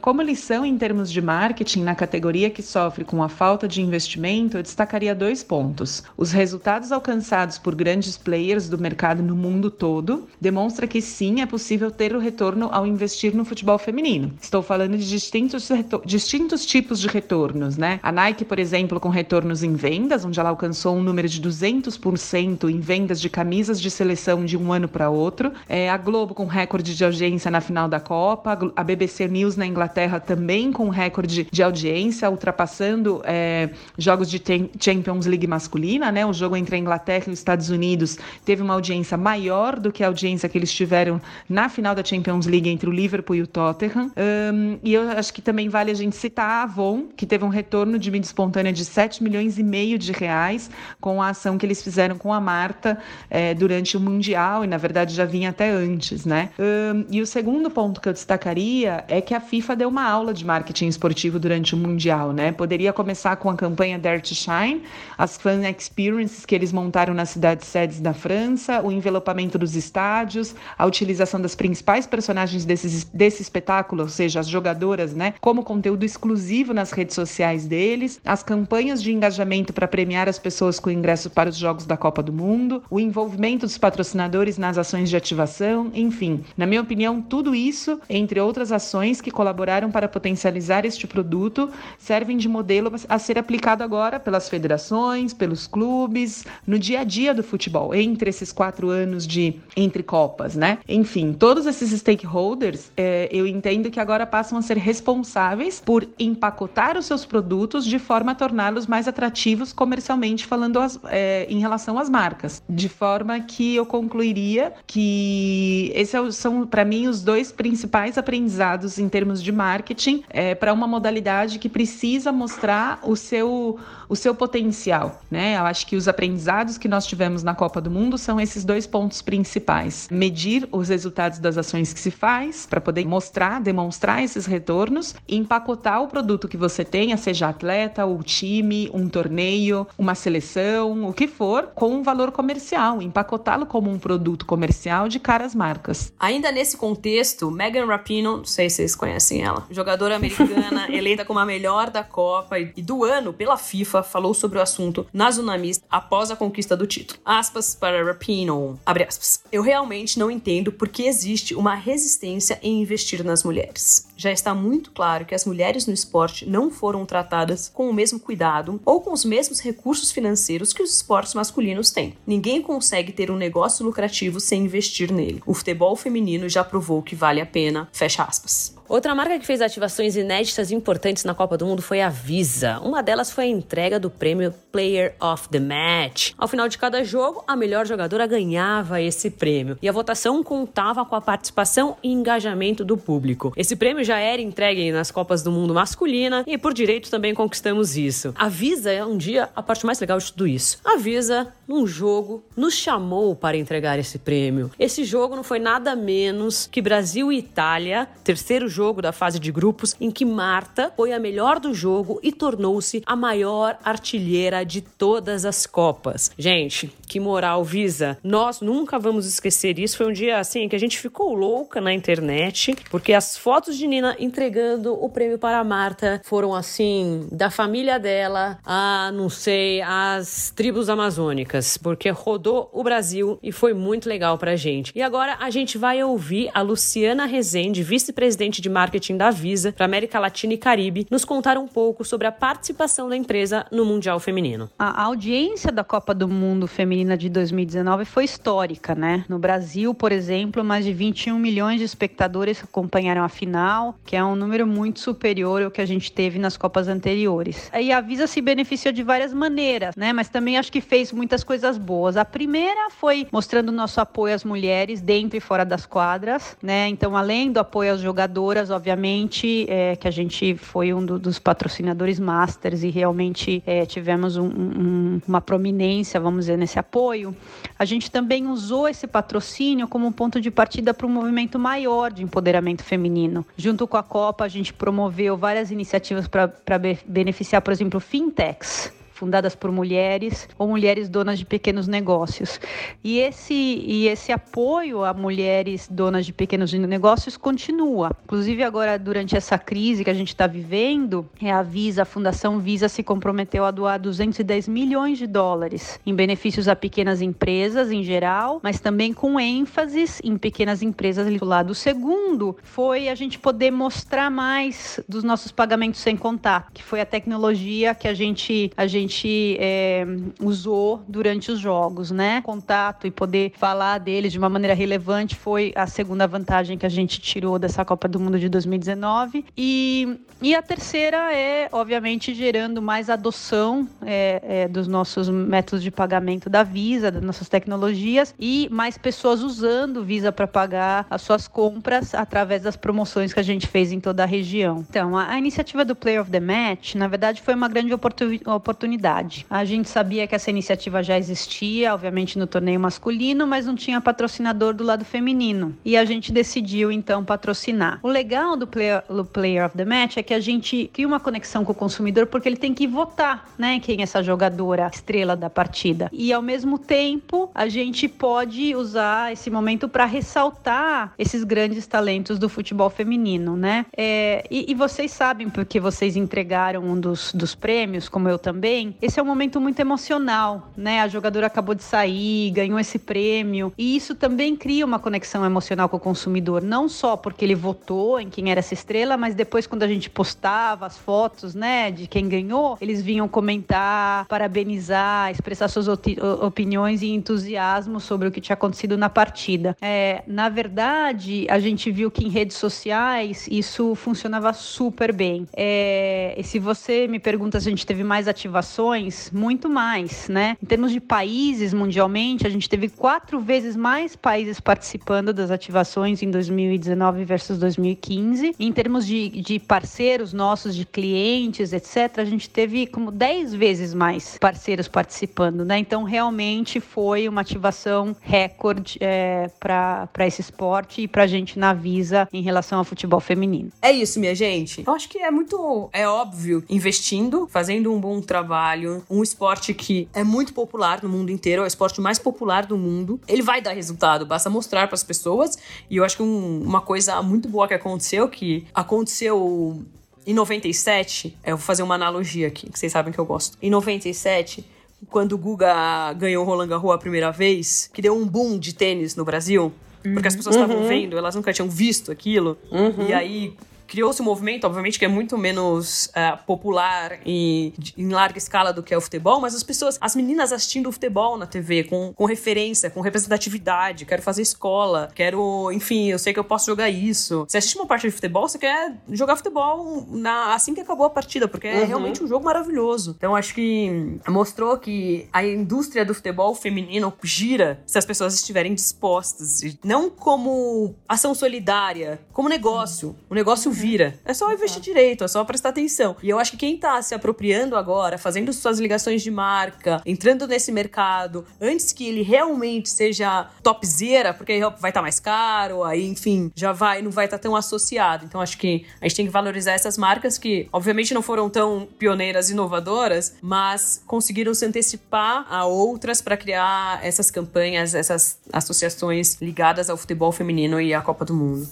Como lição em termos de marketing na categoria que sofre com a falta de investimento, eu destacaria dois pontos. Os resultados alcançados por grandes players do mercado no mundo todo demonstra que sim, é possível ter o retorno ao investir no futebol feminino. Estou falando de distintos, distintos tipos de retornos, né? A Nike, por exemplo, com retornos em vendas, onde ela alcançou um número de 200% em vendas de camisas de seleção transmissão de um ano para outro. É, a Globo com recorde de audiência na final da Copa, a BBC News na Inglaterra também com recorde de audiência, ultrapassando é, jogos de Champions League masculina, né? O jogo entre a Inglaterra e os Estados Unidos teve uma audiência maior do que a audiência que eles tiveram na final da Champions League entre o Liverpool e o Tottenham. Um, e eu acho que também vale a gente citar a Avon, que teve um retorno de mídia espontânea de 7 milhões e meio de reais com a ação que eles fizeram com a Marta é, durante o Mundial, e na verdade já vinha até antes, né? Um, e o segundo ponto que eu destacaria é que a FIFA deu uma aula de marketing esportivo durante o Mundial, né? Poderia começar com a campanha Dare to Shine, as fan experiences que eles montaram nas cidades sedes da França, o envelopamento dos estádios, a utilização das principais personagens desse, desse espetáculo, ou seja, as jogadoras, né? Como conteúdo exclusivo nas redes sociais deles, as campanhas de engajamento para premiar as pessoas com ingresso para os Jogos da Copa do Mundo, o envolvimento dos patrocinadores nas ações de ativação, enfim. Na minha opinião, tudo isso, entre outras ações que colaboraram para potencializar este produto, servem de modelo a ser aplicado agora pelas federações, pelos clubes, no dia a dia do futebol, entre esses quatro anos de entre Copas, né? Enfim, todos esses stakeholders, é, eu entendo que agora passam a ser responsáveis por empacotar os seus produtos de forma a torná-los mais atrativos comercialmente falando as, é, em relação às marcas. De forma que eu concluiria que esses é são, para mim, os dois principais aprendizados em termos de marketing é, para uma modalidade que precisa mostrar o seu, o seu potencial. Né? Eu acho que os aprendizados que nós tivemos na Copa do Mundo são esses dois pontos principais: medir os resultados das ações que se faz, para poder mostrar, demonstrar esses retornos, e empacotar o produto que você tenha, seja atleta, ou time, um torneio, uma seleção, o que for, com um valor comercial, empacotá-lo como um produto comercial de caras marcas. Ainda nesse contexto, Megan Rapinoe, não sei se vocês conhecem ela, jogadora americana eleita como a melhor da Copa e do ano pela FIFA, falou sobre o assunto na Zunamista após a conquista do título. Aspas para Rapinoe, abre aspas. Eu realmente não entendo por que existe uma resistência em investir nas mulheres. Já está muito claro que as mulheres no esporte não foram tratadas com o mesmo cuidado ou com os mesmos recursos financeiros que os esportes masculinos têm. Ninguém consegue ter um negócio lucrativo sem investir nele. O futebol feminino já provou que vale a pena. Fecha aspas. Outra marca que fez ativações inéditas e importantes na Copa do Mundo foi a Visa. Uma delas foi a entrega do prêmio Player of the Match. Ao final de cada jogo, a melhor jogadora ganhava esse prêmio e a votação contava com a participação e engajamento do público. Esse prêmio já era entregue nas Copas do Mundo masculina e por direito também conquistamos isso. A Visa é um dia a parte mais legal de tudo isso. A Visa, num jogo, nos chamou para entregar esse prêmio. Esse jogo não foi nada menos que Brasil e Itália, terceiro jogo jogo da fase de grupos em que Marta foi a melhor do jogo e tornou-se a maior artilheira de todas as Copas. Gente, que moral, Visa. Nós nunca vamos esquecer isso. Foi um dia assim que a gente ficou louca na internet, porque as fotos de Nina entregando o prêmio para Marta foram assim, da família dela a, não sei, as tribos amazônicas, porque rodou o Brasil e foi muito legal pra gente. E agora a gente vai ouvir a Luciana Rezende, vice-presidente de marketing da Visa para América Latina e Caribe, nos contar um pouco sobre a participação da empresa no Mundial Feminino. A audiência da Copa do Mundo Feminina de 2019 foi histórica, né? No Brasil, por exemplo, mais de 21 milhões de espectadores acompanharam a final, que é um número muito superior ao que a gente teve nas Copas anteriores. Aí a Visa se beneficiou de várias maneiras, né? Mas também acho que fez muitas coisas boas. A primeira foi mostrando nosso apoio às mulheres dentro e fora das quadras, né? Então, além do apoio às obviamente, é, que a gente foi um do, dos patrocinadores masters e realmente é, tivemos um, um, uma prominência, vamos dizer, nesse apoio. A gente também usou esse patrocínio como um ponto de partida para um movimento maior de empoderamento feminino. Junto com a Copa, a gente promoveu várias iniciativas para beneficiar, por exemplo, fintechs fundadas por mulheres ou mulheres donas de pequenos negócios. E esse, e esse apoio a mulheres donas de pequenos negócios continua. Inclusive, agora, durante essa crise que a gente está vivendo, é a Visa, a Fundação Visa, se comprometeu a doar 210 milhões de dólares em benefícios a pequenas empresas em geral, mas também com ênfase em pequenas empresas do lado. O segundo foi a gente poder mostrar mais dos nossos pagamentos sem contar, que foi a tecnologia que a gente, a gente gente é, usou durante os jogos, né? Contato e poder falar deles de uma maneira relevante foi a segunda vantagem que a gente tirou dessa Copa do Mundo de 2019. E, e a terceira é, obviamente, gerando mais adoção é, é, dos nossos métodos de pagamento da Visa, das nossas tecnologias e mais pessoas usando Visa para pagar as suas compras através das promoções que a gente fez em toda a região. Então, a, a iniciativa do Player of the Match, na verdade, foi uma grande oportu oportunidade. A gente sabia que essa iniciativa já existia, obviamente, no torneio masculino, mas não tinha patrocinador do lado feminino. E a gente decidiu, então, patrocinar. O legal do Player, do player of the Match é que a gente cria uma conexão com o consumidor porque ele tem que votar, né, quem é essa jogadora estrela da partida. E, ao mesmo tempo, a gente pode usar esse momento para ressaltar esses grandes talentos do futebol feminino, né? É, e, e, vocês sabem, porque vocês entregaram um dos, dos prêmios, como eu também, esse é um momento muito emocional, né? A jogadora acabou de sair, ganhou esse prêmio, e isso também cria uma conexão emocional com o consumidor, não só porque ele votou em quem era essa estrela, mas depois quando a gente postava as fotos, né, de quem ganhou, eles vinham comentar, parabenizar, expressar suas opiniões e entusiasmo sobre o que tinha acontecido na partida. É, na verdade, a gente viu que em redes sociais isso funcionava super bem. É, e se você me pergunta se a gente teve mais ativações, muito mais, né? Em termos de países mundialmente, a gente teve quatro vezes mais países participando das ativações em 2019 versus 2015. Em termos de, de parceiros nossos, de clientes, etc., a gente teve como dez vezes mais parceiros participando, né? Então, realmente foi uma ativação recorde é, para esse esporte e para a gente na Visa em relação ao futebol feminino. É isso, minha gente. Eu acho que é muito é óbvio investindo, fazendo um bom trabalho, um esporte que é muito popular no mundo inteiro, é o esporte mais popular do mundo. Ele vai dar resultado, basta mostrar para as pessoas. E eu acho que um, uma coisa muito boa que aconteceu, que aconteceu em 97, eu vou fazer uma analogia aqui, que vocês sabem que eu gosto. Em 97, quando o Guga ganhou o Roland Garros a primeira vez, que deu um boom de tênis no Brasil, porque as pessoas estavam uhum. vendo, elas nunca tinham visto aquilo. Uhum. E aí criou-se um movimento, obviamente, que é muito menos uh, popular e em larga escala do que é o futebol, mas as pessoas, as meninas assistindo o futebol na TV, com, com referência, com representatividade, quero fazer escola, quero, enfim, eu sei que eu posso jogar isso. Você assiste uma partida de futebol, você quer jogar futebol na, assim que acabou a partida, porque é uhum. realmente um jogo maravilhoso. Então, acho que mostrou que a indústria do futebol feminino gira se as pessoas estiverem dispostas, não como ação solidária, como negócio. O negócio vira. É só investir direito, é só prestar atenção. E eu acho que quem tá se apropriando agora, fazendo suas ligações de marca, entrando nesse mercado, antes que ele realmente seja topzera, porque aí vai estar tá mais caro, aí, enfim, já vai, não vai estar tá tão associado. Então acho que a gente tem que valorizar essas marcas que, obviamente, não foram tão pioneiras e inovadoras, mas conseguiram se antecipar a outras para criar essas campanhas, essas associações ligadas ao futebol feminino e à Copa do Mundo.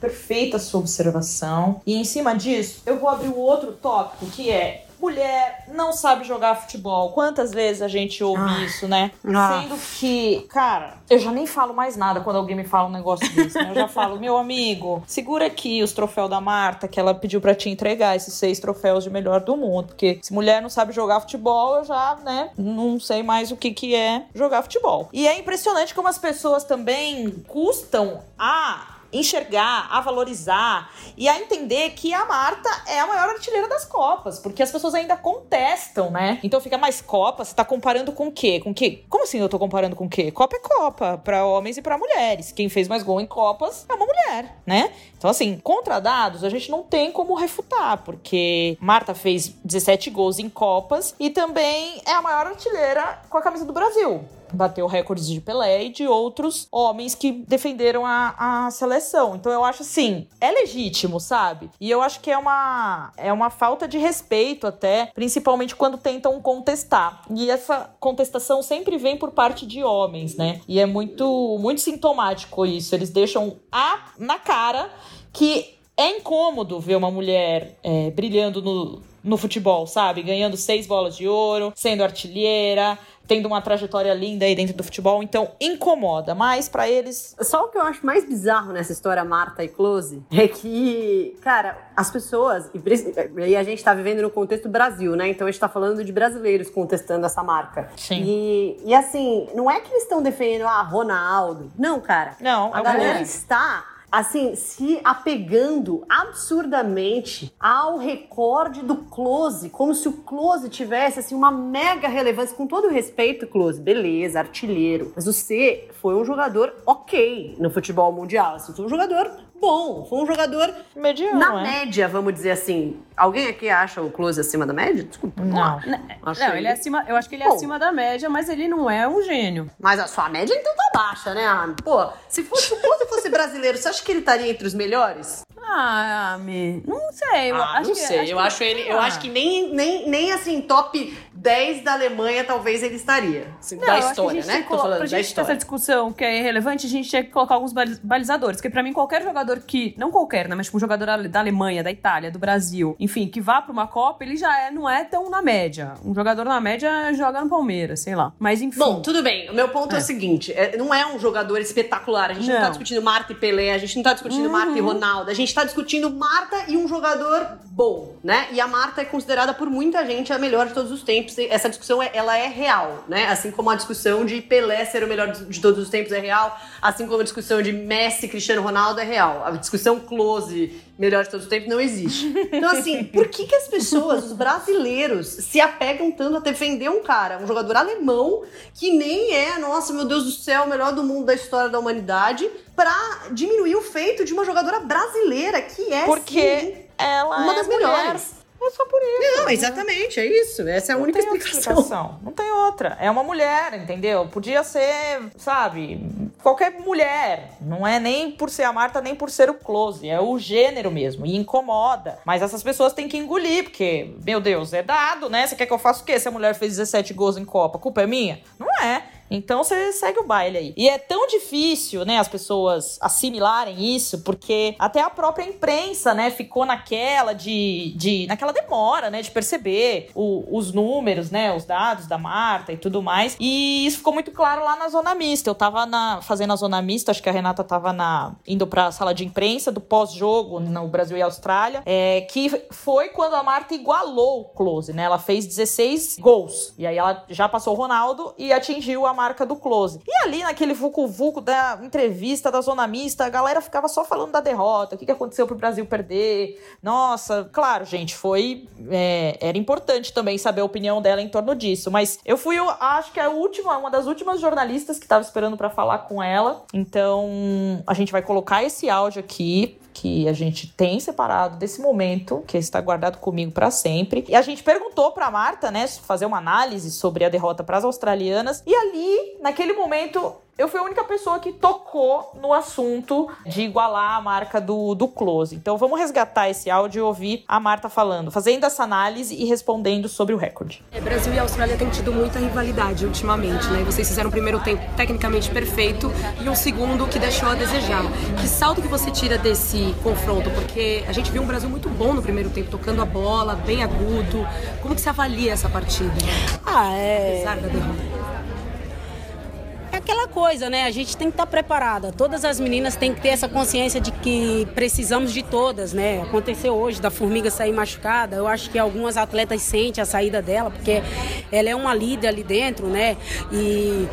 Perfeito, Miano. Perfeita sua observação. E em cima disso, eu vou abrir o outro tópico que é mulher não sabe jogar futebol. Quantas vezes a gente ouve ah. isso, né? Ah. Sendo que, cara, eu já nem falo mais nada quando alguém me fala um negócio desse, né? Eu já falo, meu amigo, segura aqui os troféus da Marta, que ela pediu para te entregar esses seis troféus de melhor do mundo. Porque se mulher não sabe jogar futebol, eu já, né, não sei mais o que, que é jogar futebol. E é impressionante como as pessoas também custam a enxergar, a valorizar e a entender que a Marta é a maior artilheira das Copas, porque as pessoas ainda contestam, né? Então fica mais Copa, você tá comparando com o quê? Com que? Como assim eu tô comparando com o quê? Copa é Copa, para homens e para mulheres. Quem fez mais gol em Copas é uma mulher, né? Então assim, contra dados a gente não tem como refutar, porque Marta fez 17 gols em Copas e também é a maior artilheira com a camisa do Brasil bateu recordes de Pelé e de outros homens que defenderam a, a seleção. Então eu acho assim, é legítimo, sabe? E eu acho que é uma, é uma falta de respeito até, principalmente quando tentam contestar. E essa contestação sempre vem por parte de homens, né? E é muito, muito sintomático isso. Eles deixam a na cara que é incômodo ver uma mulher é, brilhando no, no futebol, sabe? Ganhando seis bolas de ouro, sendo artilheira, tendo uma trajetória linda aí dentro do futebol, então incomoda, mas para eles. Só o que eu acho mais bizarro nessa história Marta e Close é que, cara, as pessoas, e a gente tá vivendo no contexto Brasil, né? Então a gente tá falando de brasileiros contestando essa marca. Sim. E, e assim, não é que eles estão defendendo, ah, Ronaldo. Não, cara. Não, a é galera está assim, se apegando absurdamente ao recorde do Close, como se o Close tivesse assim uma mega relevância, com todo o respeito, Close, beleza, artilheiro, mas você foi um jogador ok no futebol mundial, assim, foi um jogador bom, foi um jogador Mediano, na é? média, vamos dizer assim. Alguém aqui acha o Close acima da média? Desculpa. Não. Acho Não, ele é acima, eu acho que ele é Bom. acima da média, mas ele não é um gênio. Mas a sua média então tá baixa, né, Ami? Pô, se fosse, se o Close fosse brasileiro, você acha que ele estaria entre os melhores? Ah, Ami, não sei. Eu Ah, acho não que, sei. acho eu que- acho ele. Eu Ah. acho que nem, nem, nem assim, top 10 da Alemanha, talvez ele estaria. Assim, Não, da história, gente né? Tô falando pra da gente ter essa história. discussão que é irrelevante, a gente tinha que colocar alguns baliz- balizadores. Porque pra mim, qualquer jogador que. Não qualquer, né? Mas tipo, um jogador da Alemanha, da Itália, do Brasil, enfim, que vá pra uma Copa, ele já é, não é tão na média. Um jogador na média joga no Palmeiras, sei lá. Mas enfim. Bom, tudo bem. O meu ponto é, É. o seguinte: é, não é um jogador espetacular. A gente não, tá Não. discutindo Marta e Pelé, a gente não tá discutindo Marta e Ronaldo, a gente tá discutindo Marta e um jogador bom, né? E a Marta é considerada por muita gente a melhor de todos os tempos. E Essa discussão é, ela é real, né? Assim como a discussão de Pelé ser o melhor de todos os tempos é real, assim como a discussão de Messi, Cristiano Ronaldo é real. A discussão close, melhor de todos os tempos, não existe. Então, assim, por que, que as pessoas, os brasileiros, se apegam tanto a defender um cara, um jogador alemão, que nem é, nossa, meu Deus do céu, o melhor do mundo da história da humanidade, pra diminuir o feito de uma jogadora brasileira, que é, sim, Porque ela uma é das mulher. melhores. É só por isso. Não, exatamente, é isso. Essa é a Não única explicação. explicação. Não tem outra. É uma mulher, entendeu? Podia ser, sabe, qualquer mulher. Não é nem por ser a Marta, nem por ser o close. É o gênero mesmo. E incomoda. Mas essas pessoas têm que engolir, porque, meu Deus, é dado, né? Você quer que eu faça o quê se a mulher fez 17 gols em Copa? A culpa é minha? Não é. Então você segue o baile aí. E é tão difícil, né, as pessoas assimilarem isso, porque até a própria imprensa, né, ficou naquela de. de naquela demora, né, de perceber o- os números, né, os dados da Marta e tudo mais. E isso ficou muito claro lá na zona mista. Eu tava na, fazendo a zona mista, acho que a Renata tava na, indo pra sala de imprensa do pós-jogo no Brasil e Austrália, é, que foi quando a Marta igualou o close, né? Ela fez 16 gols. E aí ela já passou o Ronaldo e atingiu a marca do close. E ali naquele vucu-vucu da entrevista da zona mista, a galera ficava só falando da derrota, o que, que aconteceu pro Brasil perder. Nossa, claro, gente, foi. é, era importante também saber a opinião dela em torno disso. Mas eu fui, eu acho que a última, uma das últimas jornalistas que tava esperando pra falar com ela. Então, a gente vai colocar esse áudio aqui que a gente tem separado desse momento, que está guardado comigo para sempre. E a gente perguntou para Marta, né, fazer uma análise sobre a derrota para as australianas. E ali, naquele momento, eu fui a única pessoa que tocou no assunto de igualar a marca do, do Close. Então vamos resgatar esse áudio e ouvir a Marta falando, fazendo essa análise e respondendo sobre o recorde. É, Brasil e Austrália têm tido muita rivalidade ultimamente, né? Vocês fizeram um primeiro tempo tecnicamente perfeito e um segundo que deixou a desejar. Que saldo que você tira desse confronto? Porque a gente viu um Brasil muito bom no primeiro tempo, tocando a bola, bem agudo. Como que você avalia essa partida? Ah, é. Apesar da derrota. É aquela coisa, né? A gente tem que estar preparada. Todas as meninas têm que ter essa consciência de que precisamos de todas, né? Aconteceu hoje da formiga sair machucada. Eu acho que algumas atletas sentem a saída dela, porque ela é uma líder ali dentro, né? E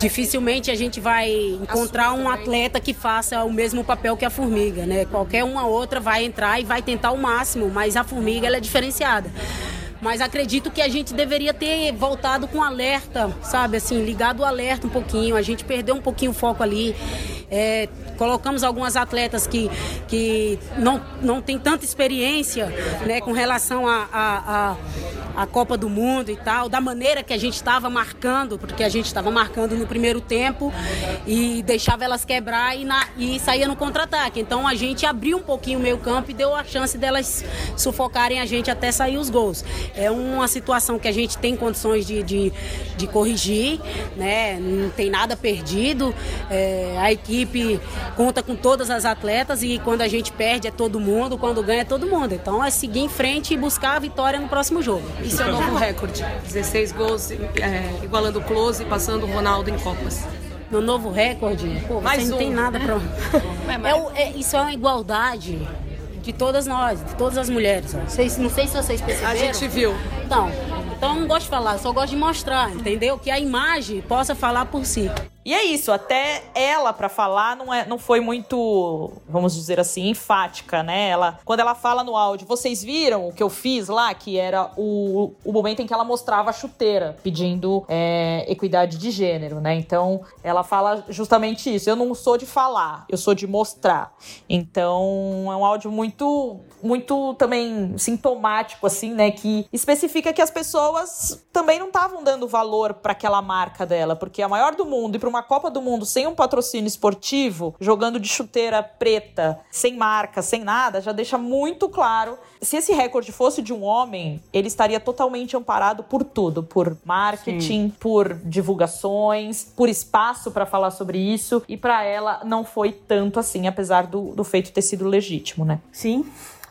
dificilmente a gente vai encontrar um atleta que faça o mesmo papel que a formiga, né? Qualquer uma outra vai entrar e vai tentar o máximo, mas a formiga ela é diferenciada. Mas acredito que a gente deveria ter voltado com alerta, sabe? Assim, ligado o alerta um pouquinho. A gente perdeu um pouquinho o foco ali. É, colocamos algumas atletas que, que não, não tem tanta experiência né, com relação à a, a, a Copa do Mundo e tal, da maneira que a gente estava marcando, porque a gente estava marcando no primeiro tempo e deixava elas quebrar e, na, e saía no contra-ataque. Então a gente abriu um pouquinho o meio campo e deu a chance delas sufocarem a gente até sair os gols. É uma situação que a gente tem condições de, de, de corrigir, né? não tem nada perdido. É, a equipe equipe conta com todas as atletas e quando a gente perde é todo mundo, quando ganha é todo mundo. Então é seguir em frente e buscar a vitória no próximo jogo. Isso é o novo recorde. 16 gols, é, igualando o Close e passando o Ronaldo em Copas. No novo recorde, pô, Mais você não um. tem nada pra. É é- isso é uma igualdade de todas nós, de todas as mulheres. Vocês, não sei se vocês perceberam. A gente viu. Então, então eu não gosto de falar, só gosto de mostrar, entendeu? Que a imagem possa falar por si. E é isso, até ela pra falar não, é, não foi muito, vamos dizer assim, enfática, né? Ela, quando ela fala no áudio, vocês viram o que eu fiz lá, que era o, o momento em que ela mostrava a chuteira, pedindo é, equidade de gênero, né? Então ela fala justamente isso. Eu não sou de falar, eu sou de mostrar. Então é um áudio muito, muito também sintomático, assim, né? Que especifica que as pessoas também não estavam dando valor para aquela marca dela, porque a maior do mundo e para uma Copa do Mundo sem um patrocínio esportivo, jogando de chuteira preta, sem marca, sem nada, já deixa muito claro. Se esse recorde fosse de um homem, ele estaria totalmente amparado por tudo, por marketing, por divulgações, por espaço para falar sobre isso, e para ela não foi tanto assim, apesar do, do feito ter sido legítimo, né? Sim.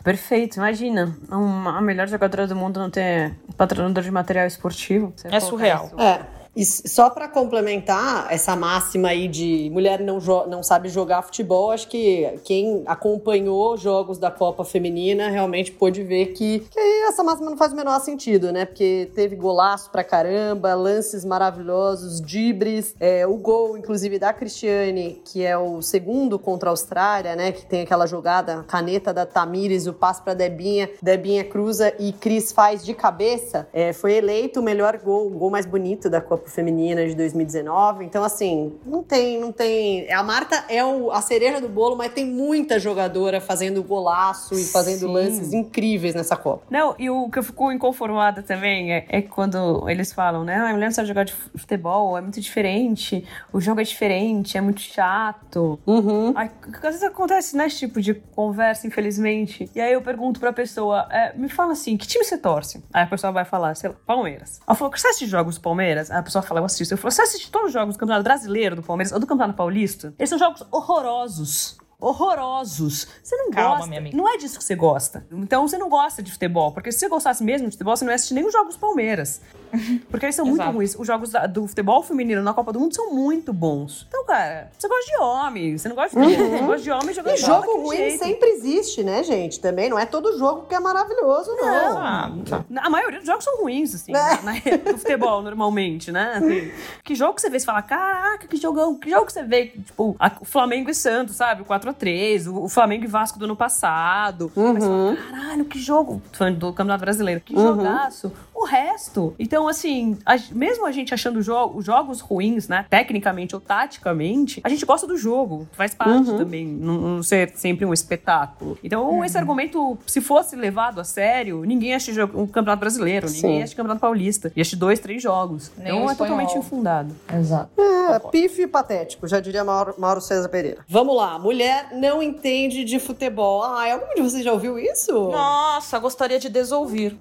Perfeito, imagina. Uma, a melhor jogadora do mundo não ter patrocinador de material esportivo. É surreal. É. E só pra complementar essa máxima aí de mulher não, não sabe jogar futebol, acho que quem acompanhou jogos da Copa Feminina realmente pôde ver que, que essa máxima não faz o menor sentido, né? Porque teve golaço pra caramba, lances maravilhosos, dibres, é, o gol, inclusive, da Cristiane, que é o segundo contra a Austrália, né? Que tem aquela jogada, caneta da Tamires, o passe pra Debinha, Debinha cruza e Cris faz de cabeça, é, foi eleito o melhor gol, o gol mais bonito da Copa Feminina de 2019. Então, assim, não tem, não tem. A Marta é o- a cereja do bolo, mas tem muita jogadora fazendo golaço e fazendo Sim. lances incríveis nessa Copa. Não, e o que eu fico inconformada também é, é quando eles falam, né? Ah, a mulher não sabe jogar de fu- futebol, é muito diferente, o jogo é diferente, é muito chato. Uhum. Ai, às vezes acontece, né, esse tipo de conversa, infelizmente. E aí eu pergunto pra pessoa, é, me fala assim, que time você torce? Aí a pessoa vai falar, sei lá, Palmeiras. Ela falou, você assiste jogos Palmeiras? Aí a pessoa fala, eu assisto. Eu falo, você assiste todos os jogos do Campeonato Brasileiro do Palmeiras ou do Campeonato Paulista? Eles são jogos horrorosos. Horrorosos. Você não Calma, gosta. minha amiga. Não é disso que você gosta. Então você não gosta de futebol. Porque se você gostasse mesmo de futebol, você não ia assistir nem os jogos do Palmeiras. Porque eles são muito ruins. Os jogos da- do futebol feminino na Copa do Mundo são muito bons. Então, cara, você gosta de homem. Você não gosta de futebol. Você gosta de homem jogando E bola jogo ruim jeito. sempre existe, né, gente? Também não é todo jogo que é maravilhoso, não. Ah, tá. A maioria dos jogos são ruins, assim, É. na, na, do futebol, normalmente, né? Assim, que jogo que você vê, você fala, caraca, que jogão. Que jogo que você vê, tipo, a- o Flamengo e Santos, sabe? O 4x3, o, o Flamengo e Vasco do ano passado. Você fala, caralho, que jogo. Falando do Campeonato Brasileiro. Que jogaço. O resto. Então, assim, a- mesmo a gente achando jo os jogos ruins, né? Tecnicamente ou taticamente, a gente gosta do jogo. Faz parte também. Não, não ser sempre um espetáculo. Então, esse argumento, se fosse levado a sério, ninguém acha jogo- um campeonato brasileiro, ninguém Sim. acha campeonato paulista. E acha dois, três jogos. Nem então o é totalmente infundado. Exato. É, pífio e patético, já diria Mauro, Mauro César Pereira. Vamos lá, mulher não entende de futebol. Ah, algum de vocês já ouviu isso? Nossa, gostaria de desouvir.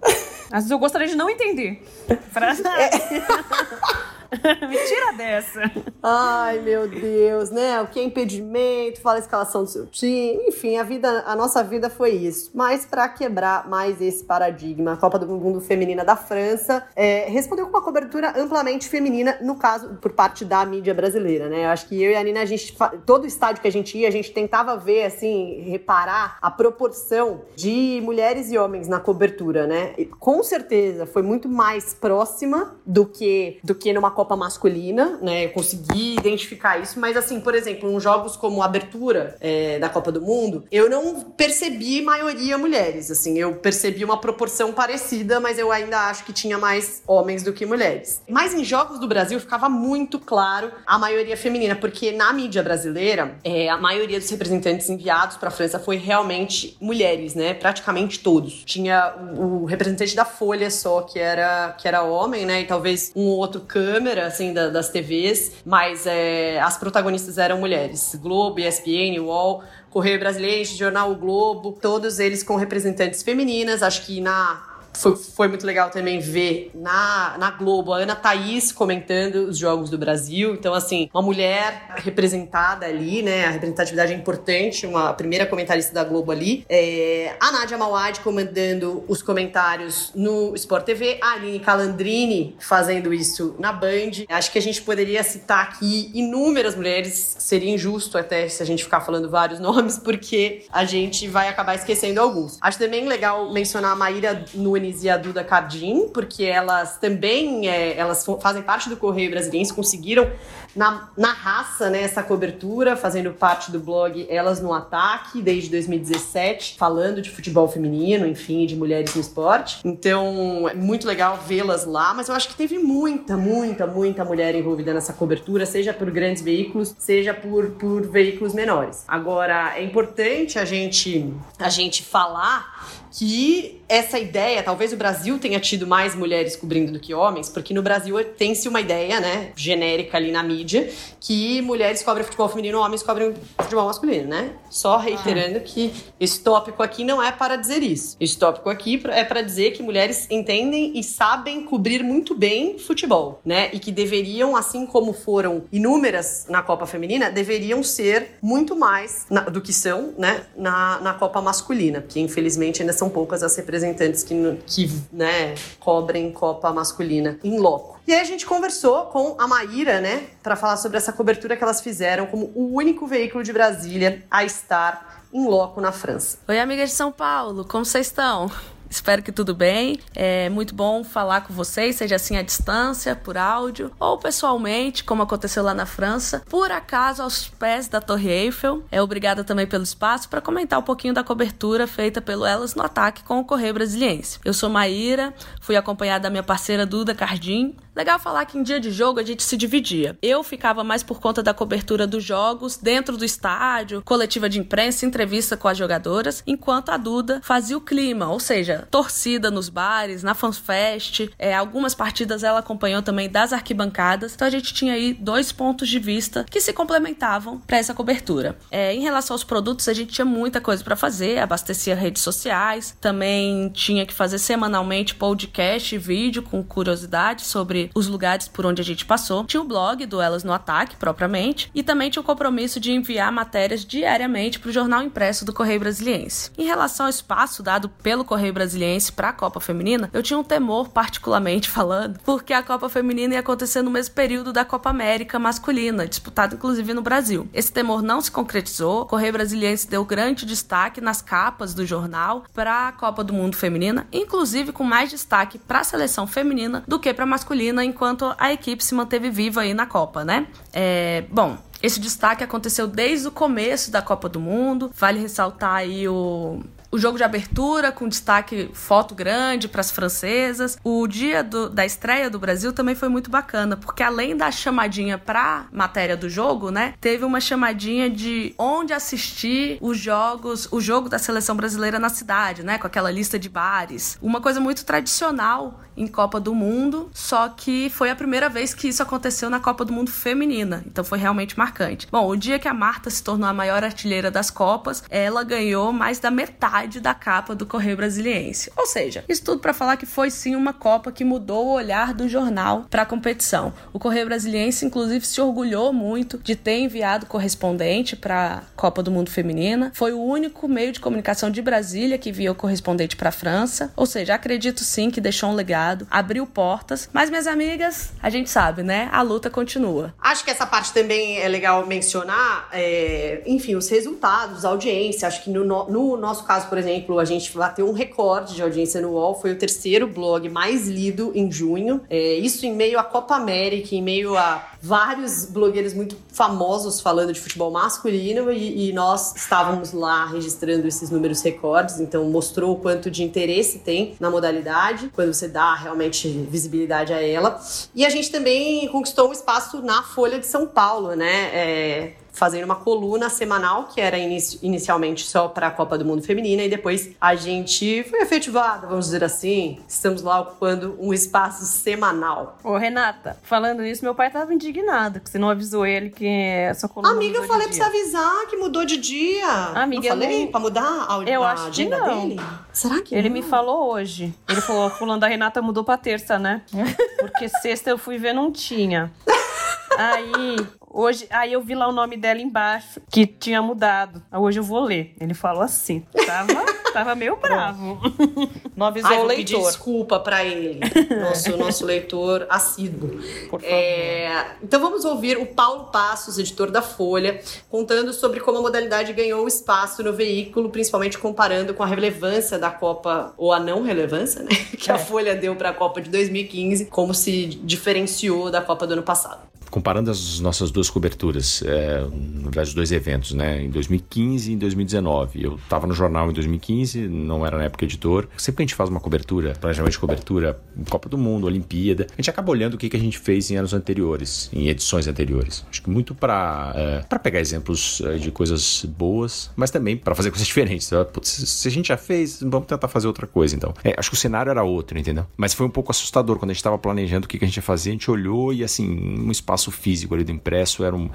Às vezes eu gostaria de não entender. Frase. Me tira dessa. Ai, meu Deus, né? O que é impedimento, fala a escalação do seu time. Enfim, a vida, a nossa vida foi isso. Mas para quebrar mais esse paradigma, a Copa do Mundo Feminina da França é, respondeu com uma cobertura amplamente feminina, no caso, por parte da mídia brasileira, né? Eu acho que eu e a Nina, a gente, todo estádio que a gente ia, a gente tentava ver, assim, reparar a proporção de mulheres e homens na cobertura, né? E, com certeza foi muito mais próxima do que, do que numa Copa masculina, né? Eu consegui identificar isso, mas assim, por exemplo, em jogos como a abertura é, da Copa do Mundo, eu não percebi maioria mulheres, assim, eu percebi uma proporção parecida, mas eu ainda acho que tinha mais homens do que mulheres. Mas em jogos do Brasil ficava muito claro a maioria feminina, porque na mídia brasileira, é, a maioria dos representantes enviados para a França foi realmente mulheres, né? Praticamente todos. Tinha o, o representante da Folha só que era que era homem, né? E talvez um ou outro câmera assim da- das TVs, mas é, as protagonistas eram mulheres. Globo, ESPN, UOL, Correio Brasileiro, Jornal O Globo, todos eles com representantes femininas. Acho que na foi, foi muito legal também ver na, na Globo a Ana Thaís comentando os jogos do Brasil. Então, assim, uma mulher representada ali, né? A representatividade é importante, uma primeira comentarista da Globo ali. É, a Nádia Mawad comandando os comentários no Sport TV, a Aline Calandrini fazendo isso na Band. Acho que a gente poderia citar aqui inúmeras mulheres, seria injusto até se a gente ficar falando vários nomes, porque a gente vai acabar esquecendo alguns. Acho também legal mencionar a Maíra Nunes e a Duda Cardim, porque elas também é, elas fazem parte do Correio Brasiliense, conseguiram na, na raça, né, essa cobertura, fazendo parte do blog Elas no Ataque, desde 2017, falando de futebol feminino, enfim, de mulheres no esporte. Então, é muito legal vê-las lá, mas eu acho que teve muita, muita, muita mulher envolvida nessa cobertura, seja por grandes veículos, seja por, por veículos menores. Agora, é importante a gente, a gente falar que essa ideia, talvez o Brasil tenha tido mais mulheres cobrindo do que homens, porque no Brasil tem-se uma ideia, né, genérica ali na mídia, que mulheres cobrem futebol feminino, homens cobrem futebol masculino, né? Só reiterando ah. que esse tópico aqui não é para dizer isso. Esse tópico aqui é para dizer que mulheres entendem e sabem cobrir muito bem futebol, né? E que deveriam, assim como foram inúmeras na Copa Feminina, deveriam ser muito mais na, do que são, né, na, na Copa Masculina, que infelizmente ainda são poucas as representantes que, que né, cobrem Copa masculina em loco. E aí a gente conversou com a Maíra, né, para falar sobre essa cobertura que elas fizeram como o único veículo de Brasília a estar em loco na França. Oi, amigas de São Paulo, como vocês estão? Espero que tudo bem. É muito bom falar com vocês, seja assim à distância, por áudio, ou pessoalmente, como aconteceu lá na França. Por acaso, aos pés da Torre Eiffel. É obrigada também pelo espaço para comentar um pouquinho da cobertura feita pelo Elas no Ataque com o Correio Brasiliense. Eu sou Maíra, fui acompanhada da minha parceira Duda Cardim. Legal falar que em dia de jogo a gente se dividia. Eu ficava mais por conta da cobertura dos jogos dentro do estádio, coletiva de imprensa, entrevista com as jogadoras, enquanto a Duda fazia o clima, ou seja, torcida nos bares, na FanFest. É, algumas partidas ela acompanhou também das arquibancadas. Então a gente tinha aí dois pontos de vista que se complementavam para essa cobertura. É, em relação aos produtos, a gente tinha muita coisa para fazer, abastecia redes sociais, também tinha que fazer semanalmente podcast e vídeo com curiosidades sobre os lugares por onde a gente passou. Tinha o blog do Elas no Ataque, propriamente, e também tinha o compromisso de enviar matérias diariamente para o jornal impresso do Correio Brasiliense. Em relação ao espaço dado pelo Correio Brasiliense, para a Copa Feminina, eu tinha um temor, particularmente falando, porque a Copa Feminina ia acontecer no mesmo período da Copa América masculina, disputada inclusive no Brasil. Esse temor não se concretizou, o Correio Brasiliense deu grande destaque nas capas do jornal para a Copa do Mundo Feminina, inclusive com mais destaque para a seleção feminina do que para a masculina, enquanto a equipe se manteve viva aí na Copa, né? É, bom, esse destaque aconteceu desde o começo da Copa do Mundo. Vale ressaltar aí o o jogo de abertura com destaque foto grande para as francesas. O dia do, da estreia do Brasil também foi muito bacana, porque além da chamadinha para matéria do jogo, né, teve uma chamadinha de onde assistir os jogos, o jogo da seleção brasileira na cidade, né, com aquela lista de bares. Uma coisa muito tradicional em Copa do Mundo, só que foi a primeira vez que isso aconteceu na Copa do Mundo feminina, então foi realmente marcante. Bom, o dia que a Marta se tornou a maior artilheira das Copas, ela ganhou mais da metade da capa do Correio Brasiliense. Ou seja, isso tudo para falar que foi sim uma Copa que mudou o olhar do jornal para a competição. O Correio Brasiliense, inclusive, se orgulhou muito de ter enviado correspondente para a Copa do Mundo Feminina. Foi o único meio de comunicação de Brasília que enviou correspondente para a França. Ou seja, acredito sim que deixou um legado abriu portas. Mas, minhas amigas, a gente sabe, né? A luta continua. Acho que essa parte também é legal mencionar, é, enfim, os resultados, a audiência. Acho que no, no, nosso caso, por exemplo, a gente bateu um recorde de audiência no UOL. Foi o terceiro blog mais lido em junho. É, isso em meio à Copa América, em meio a vários blogueiros muito famosos falando de futebol masculino e, e, nós estávamos lá registrando esses números recordes, então mostrou o quanto de interesse tem na modalidade, quando você dá realmente visibilidade a ela. E a gente também conquistou um espaço na Folha de São Paulo, né? É, fazendo uma coluna semanal, que era inici inicialmente só para a Copa do Mundo Feminina, e depois a gente foi efetivada, vamos dizer assim. Estamos lá ocupando um espaço semanal. Ô, Renata, falando isso, meu pai tava indignado, que você não avisou ele que essa coluna. Amiga, eu falei de pra você avisar que mudou de dia. Amiga, eu falei não- pra mudar a, Eu a acho que agenda não. dele? Será que Ele não? me falou hoje. Ele falou, fulano da Renata mudou pra terça, né? Porque sexta eu fui ver, não tinha. Aí, hoje, aí eu vi lá o nome dela embaixo, que tinha mudado. Hoje eu vou ler. Ele falou assim. Tava, tava meio bravo. Não avisou Ai, o leitor. desculpa pra ele, nosso, nosso leitor assíduo. Por favor. É, então vamos ouvir o Paulo Passos, editor da Folha, contando sobre como a modalidade ganhou espaço no veículo, principalmente comparando com a relevância da Copa, ou a não relevância, né? Que a Folha deu pra Copa de 2015, como se diferenciou da Copa do ano passado. Comparando as nossas duas coberturas, é, na verdade, os dois eventos, né? Em 2015 e em 2019. Eu estava no jornal em 2015, não era na época editor. Sempre que a gente faz uma cobertura, planejamento de cobertura, Copa do Mundo, Olimpíada, a gente acaba olhando o que, que a gente fez em anos anteriores, em edições anteriores. Acho que muito para é, para pegar exemplos é, de coisas boas, mas também para fazer coisas diferentes. Tá? Putz, se se a gente já fez, vamos tentar fazer outra coisa, então. É, acho que o cenário era outro, entendeu? Mas foi um pouco assustador quando a gente estava planejando o que, que a gente ia fazer. A gente olhou e, assim, um espaço físico ali do impresso era um.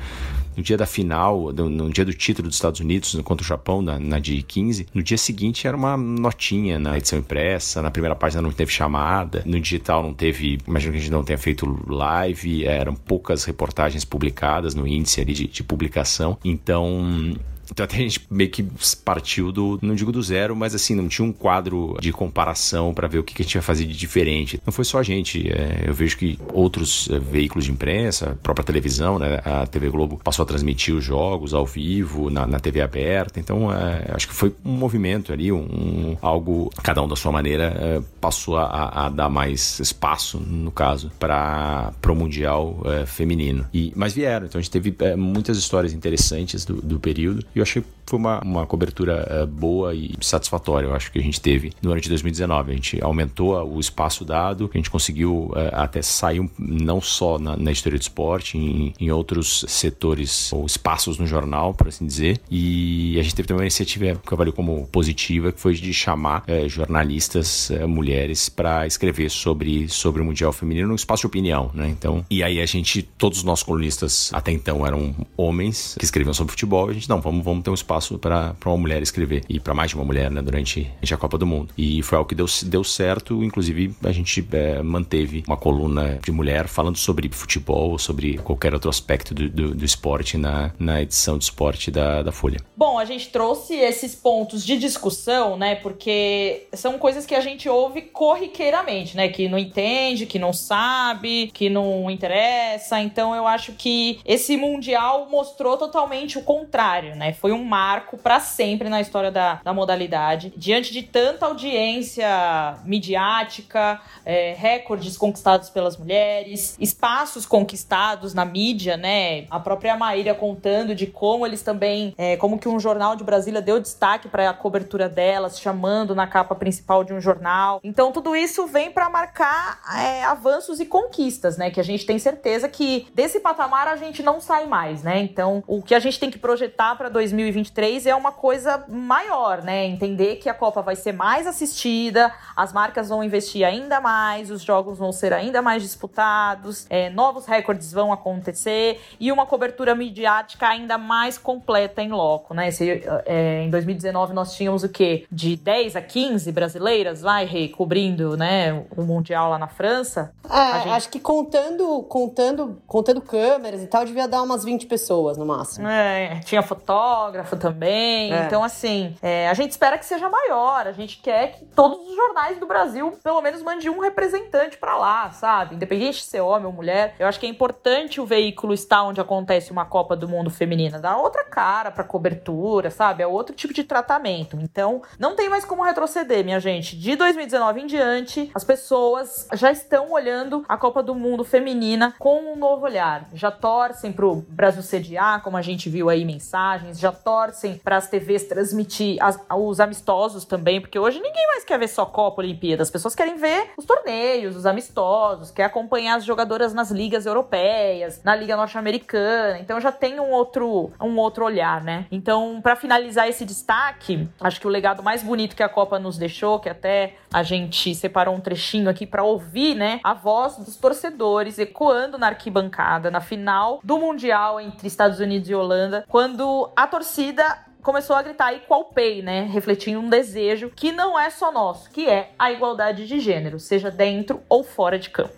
No dia da final, no, no dia do título dos Estados Unidos contra o Japão, na, na de 15, no dia seguinte era uma notinha na edição impressa, na primeira página não teve chamada, no digital não teve. Imagino que a gente não tenha feito live, eram poucas reportagens publicadas no índice ali de, de publicação. Então. Então até a gente meio que partiu do, não digo do zero, mas assim, não tinha um quadro de comparação para ver o que, que a gente ia fazer de diferente. Não foi só a gente, é, eu vejo que outros é, veículos de imprensa, própria televisão, né, a TV Globo passou a transmitir os jogos ao vivo, na, na TV aberta, então é, acho que foi um movimento ali, um, um- algo, cada um da sua maneira, é, passou a, a dar mais espaço, no caso, para o Mundial é, feminino. E, mas vieram, então a gente teve é, muitas histórias interessantes do, do período e eu achei que foi uma, uma cobertura é, boa e satisfatória, eu acho que a gente teve no ano de 2019. A gente aumentou o espaço dado, a gente conseguiu é, até sair não só na, na história do esporte, em, em outros setores ou espaços no jornal, por assim dizer. E a gente teve também uma iniciativa que eu avalio como positiva, que foi de chamar é, jornalistas mulheres para escrever sobre, sobre o Mundial Feminino no espaço de opinião, né? Então, e aí a gente, todos os nossos colunistas até então eram homens que escreviam sobre futebol, a gente, não, vamos, vamos ter um espaço para uma mulher escrever, e para mais de uma mulher, né, durante a Copa do Mundo. E foi algo que deu, deu certo, inclusive a gente é, manteve uma coluna de mulher falando sobre futebol, sobre qualquer outro aspecto do, do, do esporte na, na edição de esporte da, da Folha. Bom, a gente trouxe esses pontos de discussão, né? Porque são coisas que a gente ouve corriqueiramente, né? Que não entende, que não sabe, que não interessa. Então eu acho que esse mundial mostrou totalmente o contrário, né? Foi um marco para sempre na história da, da modalidade. Diante de tanta audiência midiática, é, recordes conquistados pelas mulheres, espaços conquistados na mídia, né? A própria Maíra contando de como eles também, é, como que um jornal de Brasília deu destaque para a cobertura delas, chamando na capa principal de um jornal. Então tudo isso vem para marcar é, avanços e conquistas, né? Que a gente tem certeza que desse patamar a gente não sai mais, né? Então o que a gente tem que projetar para 2023 é uma coisa maior, né? Entender que a Copa vai ser mais assistida, as marcas vão investir ainda mais, os jogos vão ser ainda mais disputados, é, novos recordes vão acontecer e uma cobertura midiática ainda mais completa em loco, né? Se, é, em 2019 nós tínhamos o quê? De 10 a 15 brasileiras lá Rê, cobrindo, né, o Mundial lá na França. É, gente- acho que contando, contando, contando câmeras e tal, devia dar umas 20 pessoas no máximo. É, tinha fotógrafo também. É. Então, assim, é, a gente espera que seja maior. A gente quer que todos os jornais do Brasil, pelo menos, mande um representante pra lá, sabe? Independente de ser homem ou mulher. Eu acho que é importante o veículo estar onde acontece uma Copa do Mundo feminina. Dá outra cara pra cobertura, sabe? É outro tipo de tratamento. Então, não tem mais como retroceder, minha gente. De 2019 em diante, as pessoas já estão olhando a Copa do Mundo feminina com um novo olhar. Já torcem pro Brasil sediar, como a gente viu aí mensagens, já torcem para as TVs transmitir as- os amistosos também, porque hoje ninguém mais quer ver só Copa Olimpíada. As pessoas querem ver os torneios, os amistosos, quer acompanhar as jogadoras nas ligas europeias, na liga norte-americana. Então já tem um outro, um outro olhar, né? Então, para finalizar esse destaque, acho que o legado mais bonito que a Copa nos deixou, que até a gente separou um trechinho aqui para ouvir, né, a voz dos torcedores ecoando na arquibancada na final do Mundial entre Estados Unidos e Holanda, quando a torcida começou a gritar equal pay, né? Refletindo um desejo que não é só nosso, que é a igualdade de gênero, seja dentro ou fora de campo.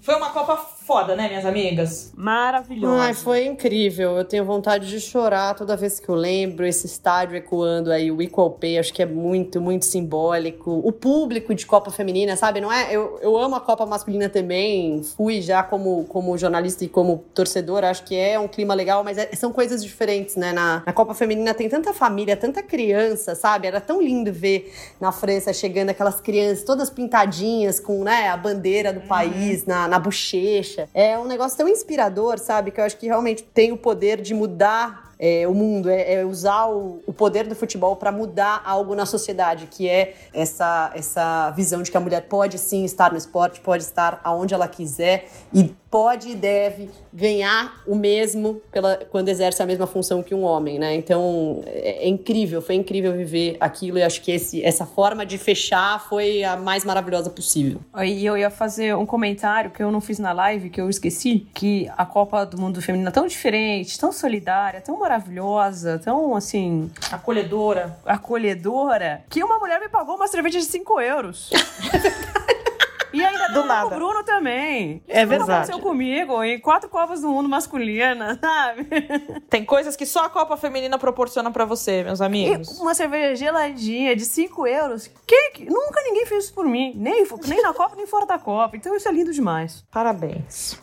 Foi uma Copa foda, né, minhas amigas? Maravilhosa. Ai, foi incrível. Eu tenho vontade de chorar toda vez que eu lembro esse estádio ecoando aí o Equal Pay. Acho que é muito, muito simbólico. O público de Copa Feminina, sabe? Não é? Eu, eu amo a Copa Masculina também. Fui já como, como jornalista e como torcedora. Acho que é um clima legal, mas é- são coisas diferentes, né? Na, na Copa Feminina tem tanta família, tanta criança, sabe? Era tão lindo ver na França chegando aquelas crianças todas pintadinhas com né, a bandeira do país na, na bochecha. É um negócio tão inspirador, sabe? Que eu acho que realmente tem o poder de mudar é, o mundo, é, é usar o, o poder do futebol para mudar algo na sociedade, que é essa, essa visão de que a mulher pode sim estar no esporte, pode estar aonde ela quiser e pode e deve ganhar o mesmo pela, quando exerce a mesma função que um homem, né? Então é, é incrível, foi incrível viver aquilo e acho que esse, essa forma de fechar foi a mais maravilhosa possível. E eu ia fazer um comentário que eu não fiz na live, que eu esqueci, que a Copa do Mundo Feminino é tão diferente, tão solidária, tão maravilhosa, tão assim. Acolhedora. Acolhedora, que uma mulher me pagou uma cerveja de 5 euros. E ainda do nada. o Bruno também. É Isso verdade. aconteceu comigo em quatro Copas do Mundo masculina, sabe? Tem coisas que só a Copa Feminina proporciona pra você, meus amigos. E uma cerveja geladinha de 5 euros. Que, que- nunca ninguém fez isso por mim. Nem, nem na Copa, nem fora da Copa. Então isso é lindo demais. Parabéns.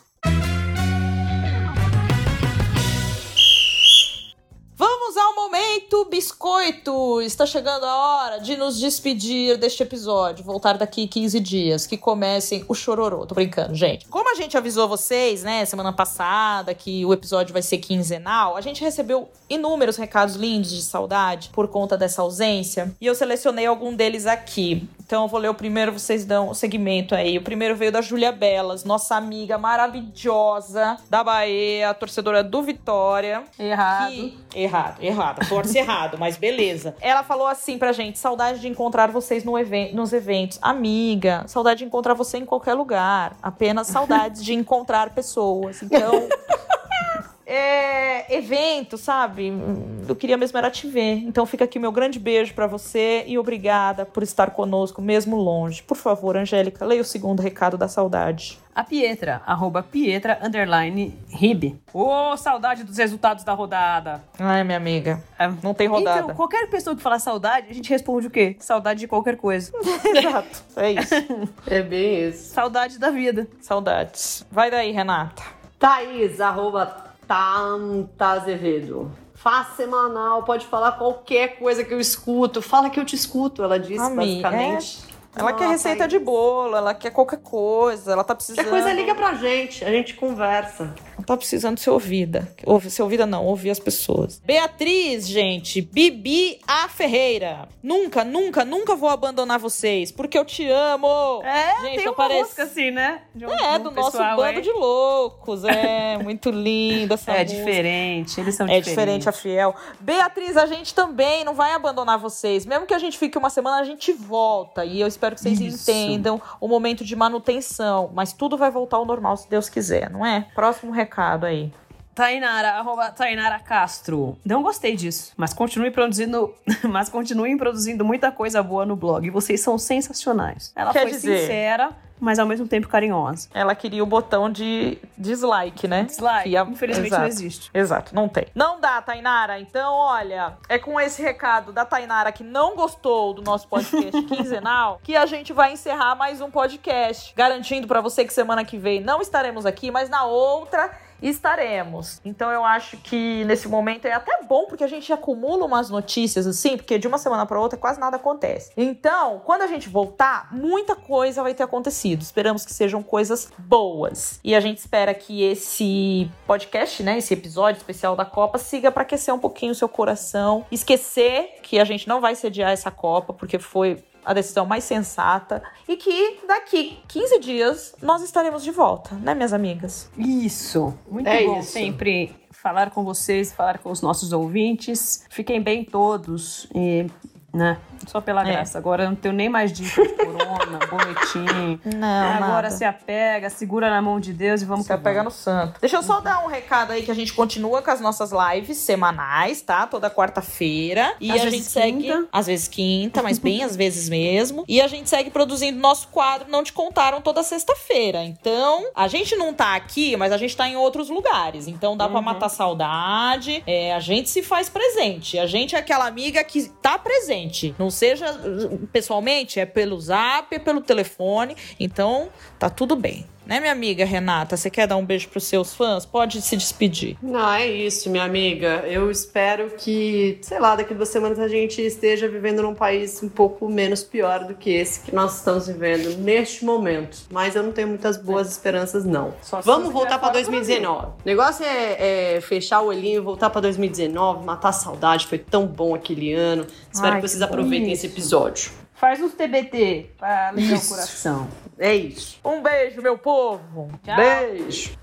Vamos ao momento biscoito! Está chegando a hora de nos despedir deste episódio. Voltar daqui 15 dias, que comecem o chororô. Tô brincando, gente. Como a gente avisou vocês, né, semana passada, que o episódio vai ser quinzenal, a gente recebeu inúmeros recados lindos de saudade por conta dessa ausência. E eu selecionei algum deles aqui. Então eu vou ler o primeiro, vocês dão o segmento aí. O primeiro veio da Júlia Belas, nossa amiga maravilhosa da Bahia, torcedora do Vitória. Errado. Que- Errado, errado. Torce errado, mas beleza. Ela falou assim pra gente: saudade de encontrar vocês no nos eventos. Amiga, saudade de encontrar você em qualquer lugar. Apenas saudades de encontrar pessoas. Então. É, evento, sabe? Eu queria mesmo era te ver. Então fica aqui meu grande beijo pra você e obrigada por estar conosco, mesmo longe. Por favor, Angélica, leia o segundo recado da saudade. A Pietra, arroba Pietra, underline, Ribe. Ô, saudade dos resultados da rodada. Ai, minha amiga. Não tem rodada. Então, qualquer pessoa que falar saudade, a gente responde o quê? Saudade de qualquer coisa. Exato, é isso. É bem isso. Saudade da vida. Saudades. Vai daí, Renata. Thaís, arroba Tanta Azevedo. Faz semanal, pode falar qualquer coisa que eu escuto. Fala que eu te escuto, ela disse, Ami, basicamente. Ela quer receita de bolo, ela quer qualquer coisa, ela tá precisando. Qualquer coisa liga pra gente, a gente conversa. Ela tá precisando ser ouvida. Ouve, ser ouvida não, ouvir as pessoas. Beatriz, gente, Bibi A Ferreira. Nunca, nunca, nunca vou abandonar vocês, porque eu te amo. É, gente, tem uma pareço- música assim, né? Um- É, um do nosso bando é. de loucos. É, muito linda essa É música. diferente, eles são É diferentes. diferente a Fiel. Beatriz, a gente também não vai abandonar vocês. Mesmo que a gente fique uma semana, a gente volta. E eu espero que vocês Isso. entendam o momento de manutenção. Mas tudo vai voltar ao normal, se Deus quiser, não é? Próximo recado aí. Tainara, arroba Tainara Castro. Não gostei disso, mas continue produzindo, mas continuem produzindo muita coisa boa no blog. Vocês são sensacionais. Ela Quer foi dizer- sincera, mas ao mesmo tempo carinhosa. Ela queria o botão de dislike, né? Dislike, Que a- infelizmente Exato. não existe. Exato, não tem. Não dá, Tainara. Então, olha, é com esse recado da Tainara que não gostou do nosso podcast quinzenal que a gente vai encerrar mais um podcast, garantindo pra você que semana que vem não estaremos aqui, mas na outra estaremos. Então eu acho que nesse momento é até bom porque a gente acumula umas notícias assim, porque de uma semana para outra quase nada acontece. Então, quando a gente voltar, muita coisa vai ter acontecido. Esperamos que sejam coisas boas. E a gente espera que esse podcast, né, esse episódio especial da Copa siga para aquecer um pouquinho o seu coração, esquecer que a gente não vai sediar essa Copa porque foi a decisão mais sensata e que daqui 15 dias nós estaremos de volta, né, minhas amigas? Isso. Muito É bom isso. sempre falar com vocês, falar com os nossos ouvintes. Fiquem bem todos e, né, só pela É. graça. Agora eu não tenho nem mais dica de corona, boletim. Não, Agora nada. se apega, segura na mão de Deus e vamos Se apega no santo. Deixa eu só dar um recado aí que a gente continua com as nossas lives semanais, tá? Toda quarta-feira. E Às a vezes gente segue. quinta. Às vezes quinta, mas bem às vezes mesmo. E a gente segue produzindo nosso quadro Não Te Contaram toda sexta-feira. Então, a gente não tá aqui, mas a gente tá em outros lugares. Então dá pra matar saudade. É, a gente se faz presente. A gente é aquela amiga que tá presente. Não seja pessoalmente, é pelo zap, é pelo telefone. Então, tá tudo bem. Né, minha amiga Renata? Você quer dar um beijo pros seus fãs? Pode se despedir. Não, é isso, minha amiga. Eu espero que, sei lá, daqui a duas semanas a gente esteja vivendo num país um pouco menos pior do que esse que nós estamos vivendo neste momento. Mas eu não tenho muitas boas esperanças, não. Só Vamos voltar do 2019. O negócio é, é fechar o olhinho, voltar pra 2019, matar a saudade. Foi tão bom aquele ano. Espero Ai, que vocês que aproveitem isso. esse episódio. Faz uns TBT pra ligar Isso. o coração. É isso. Um beijo, meu povo. Tchau. Beijo.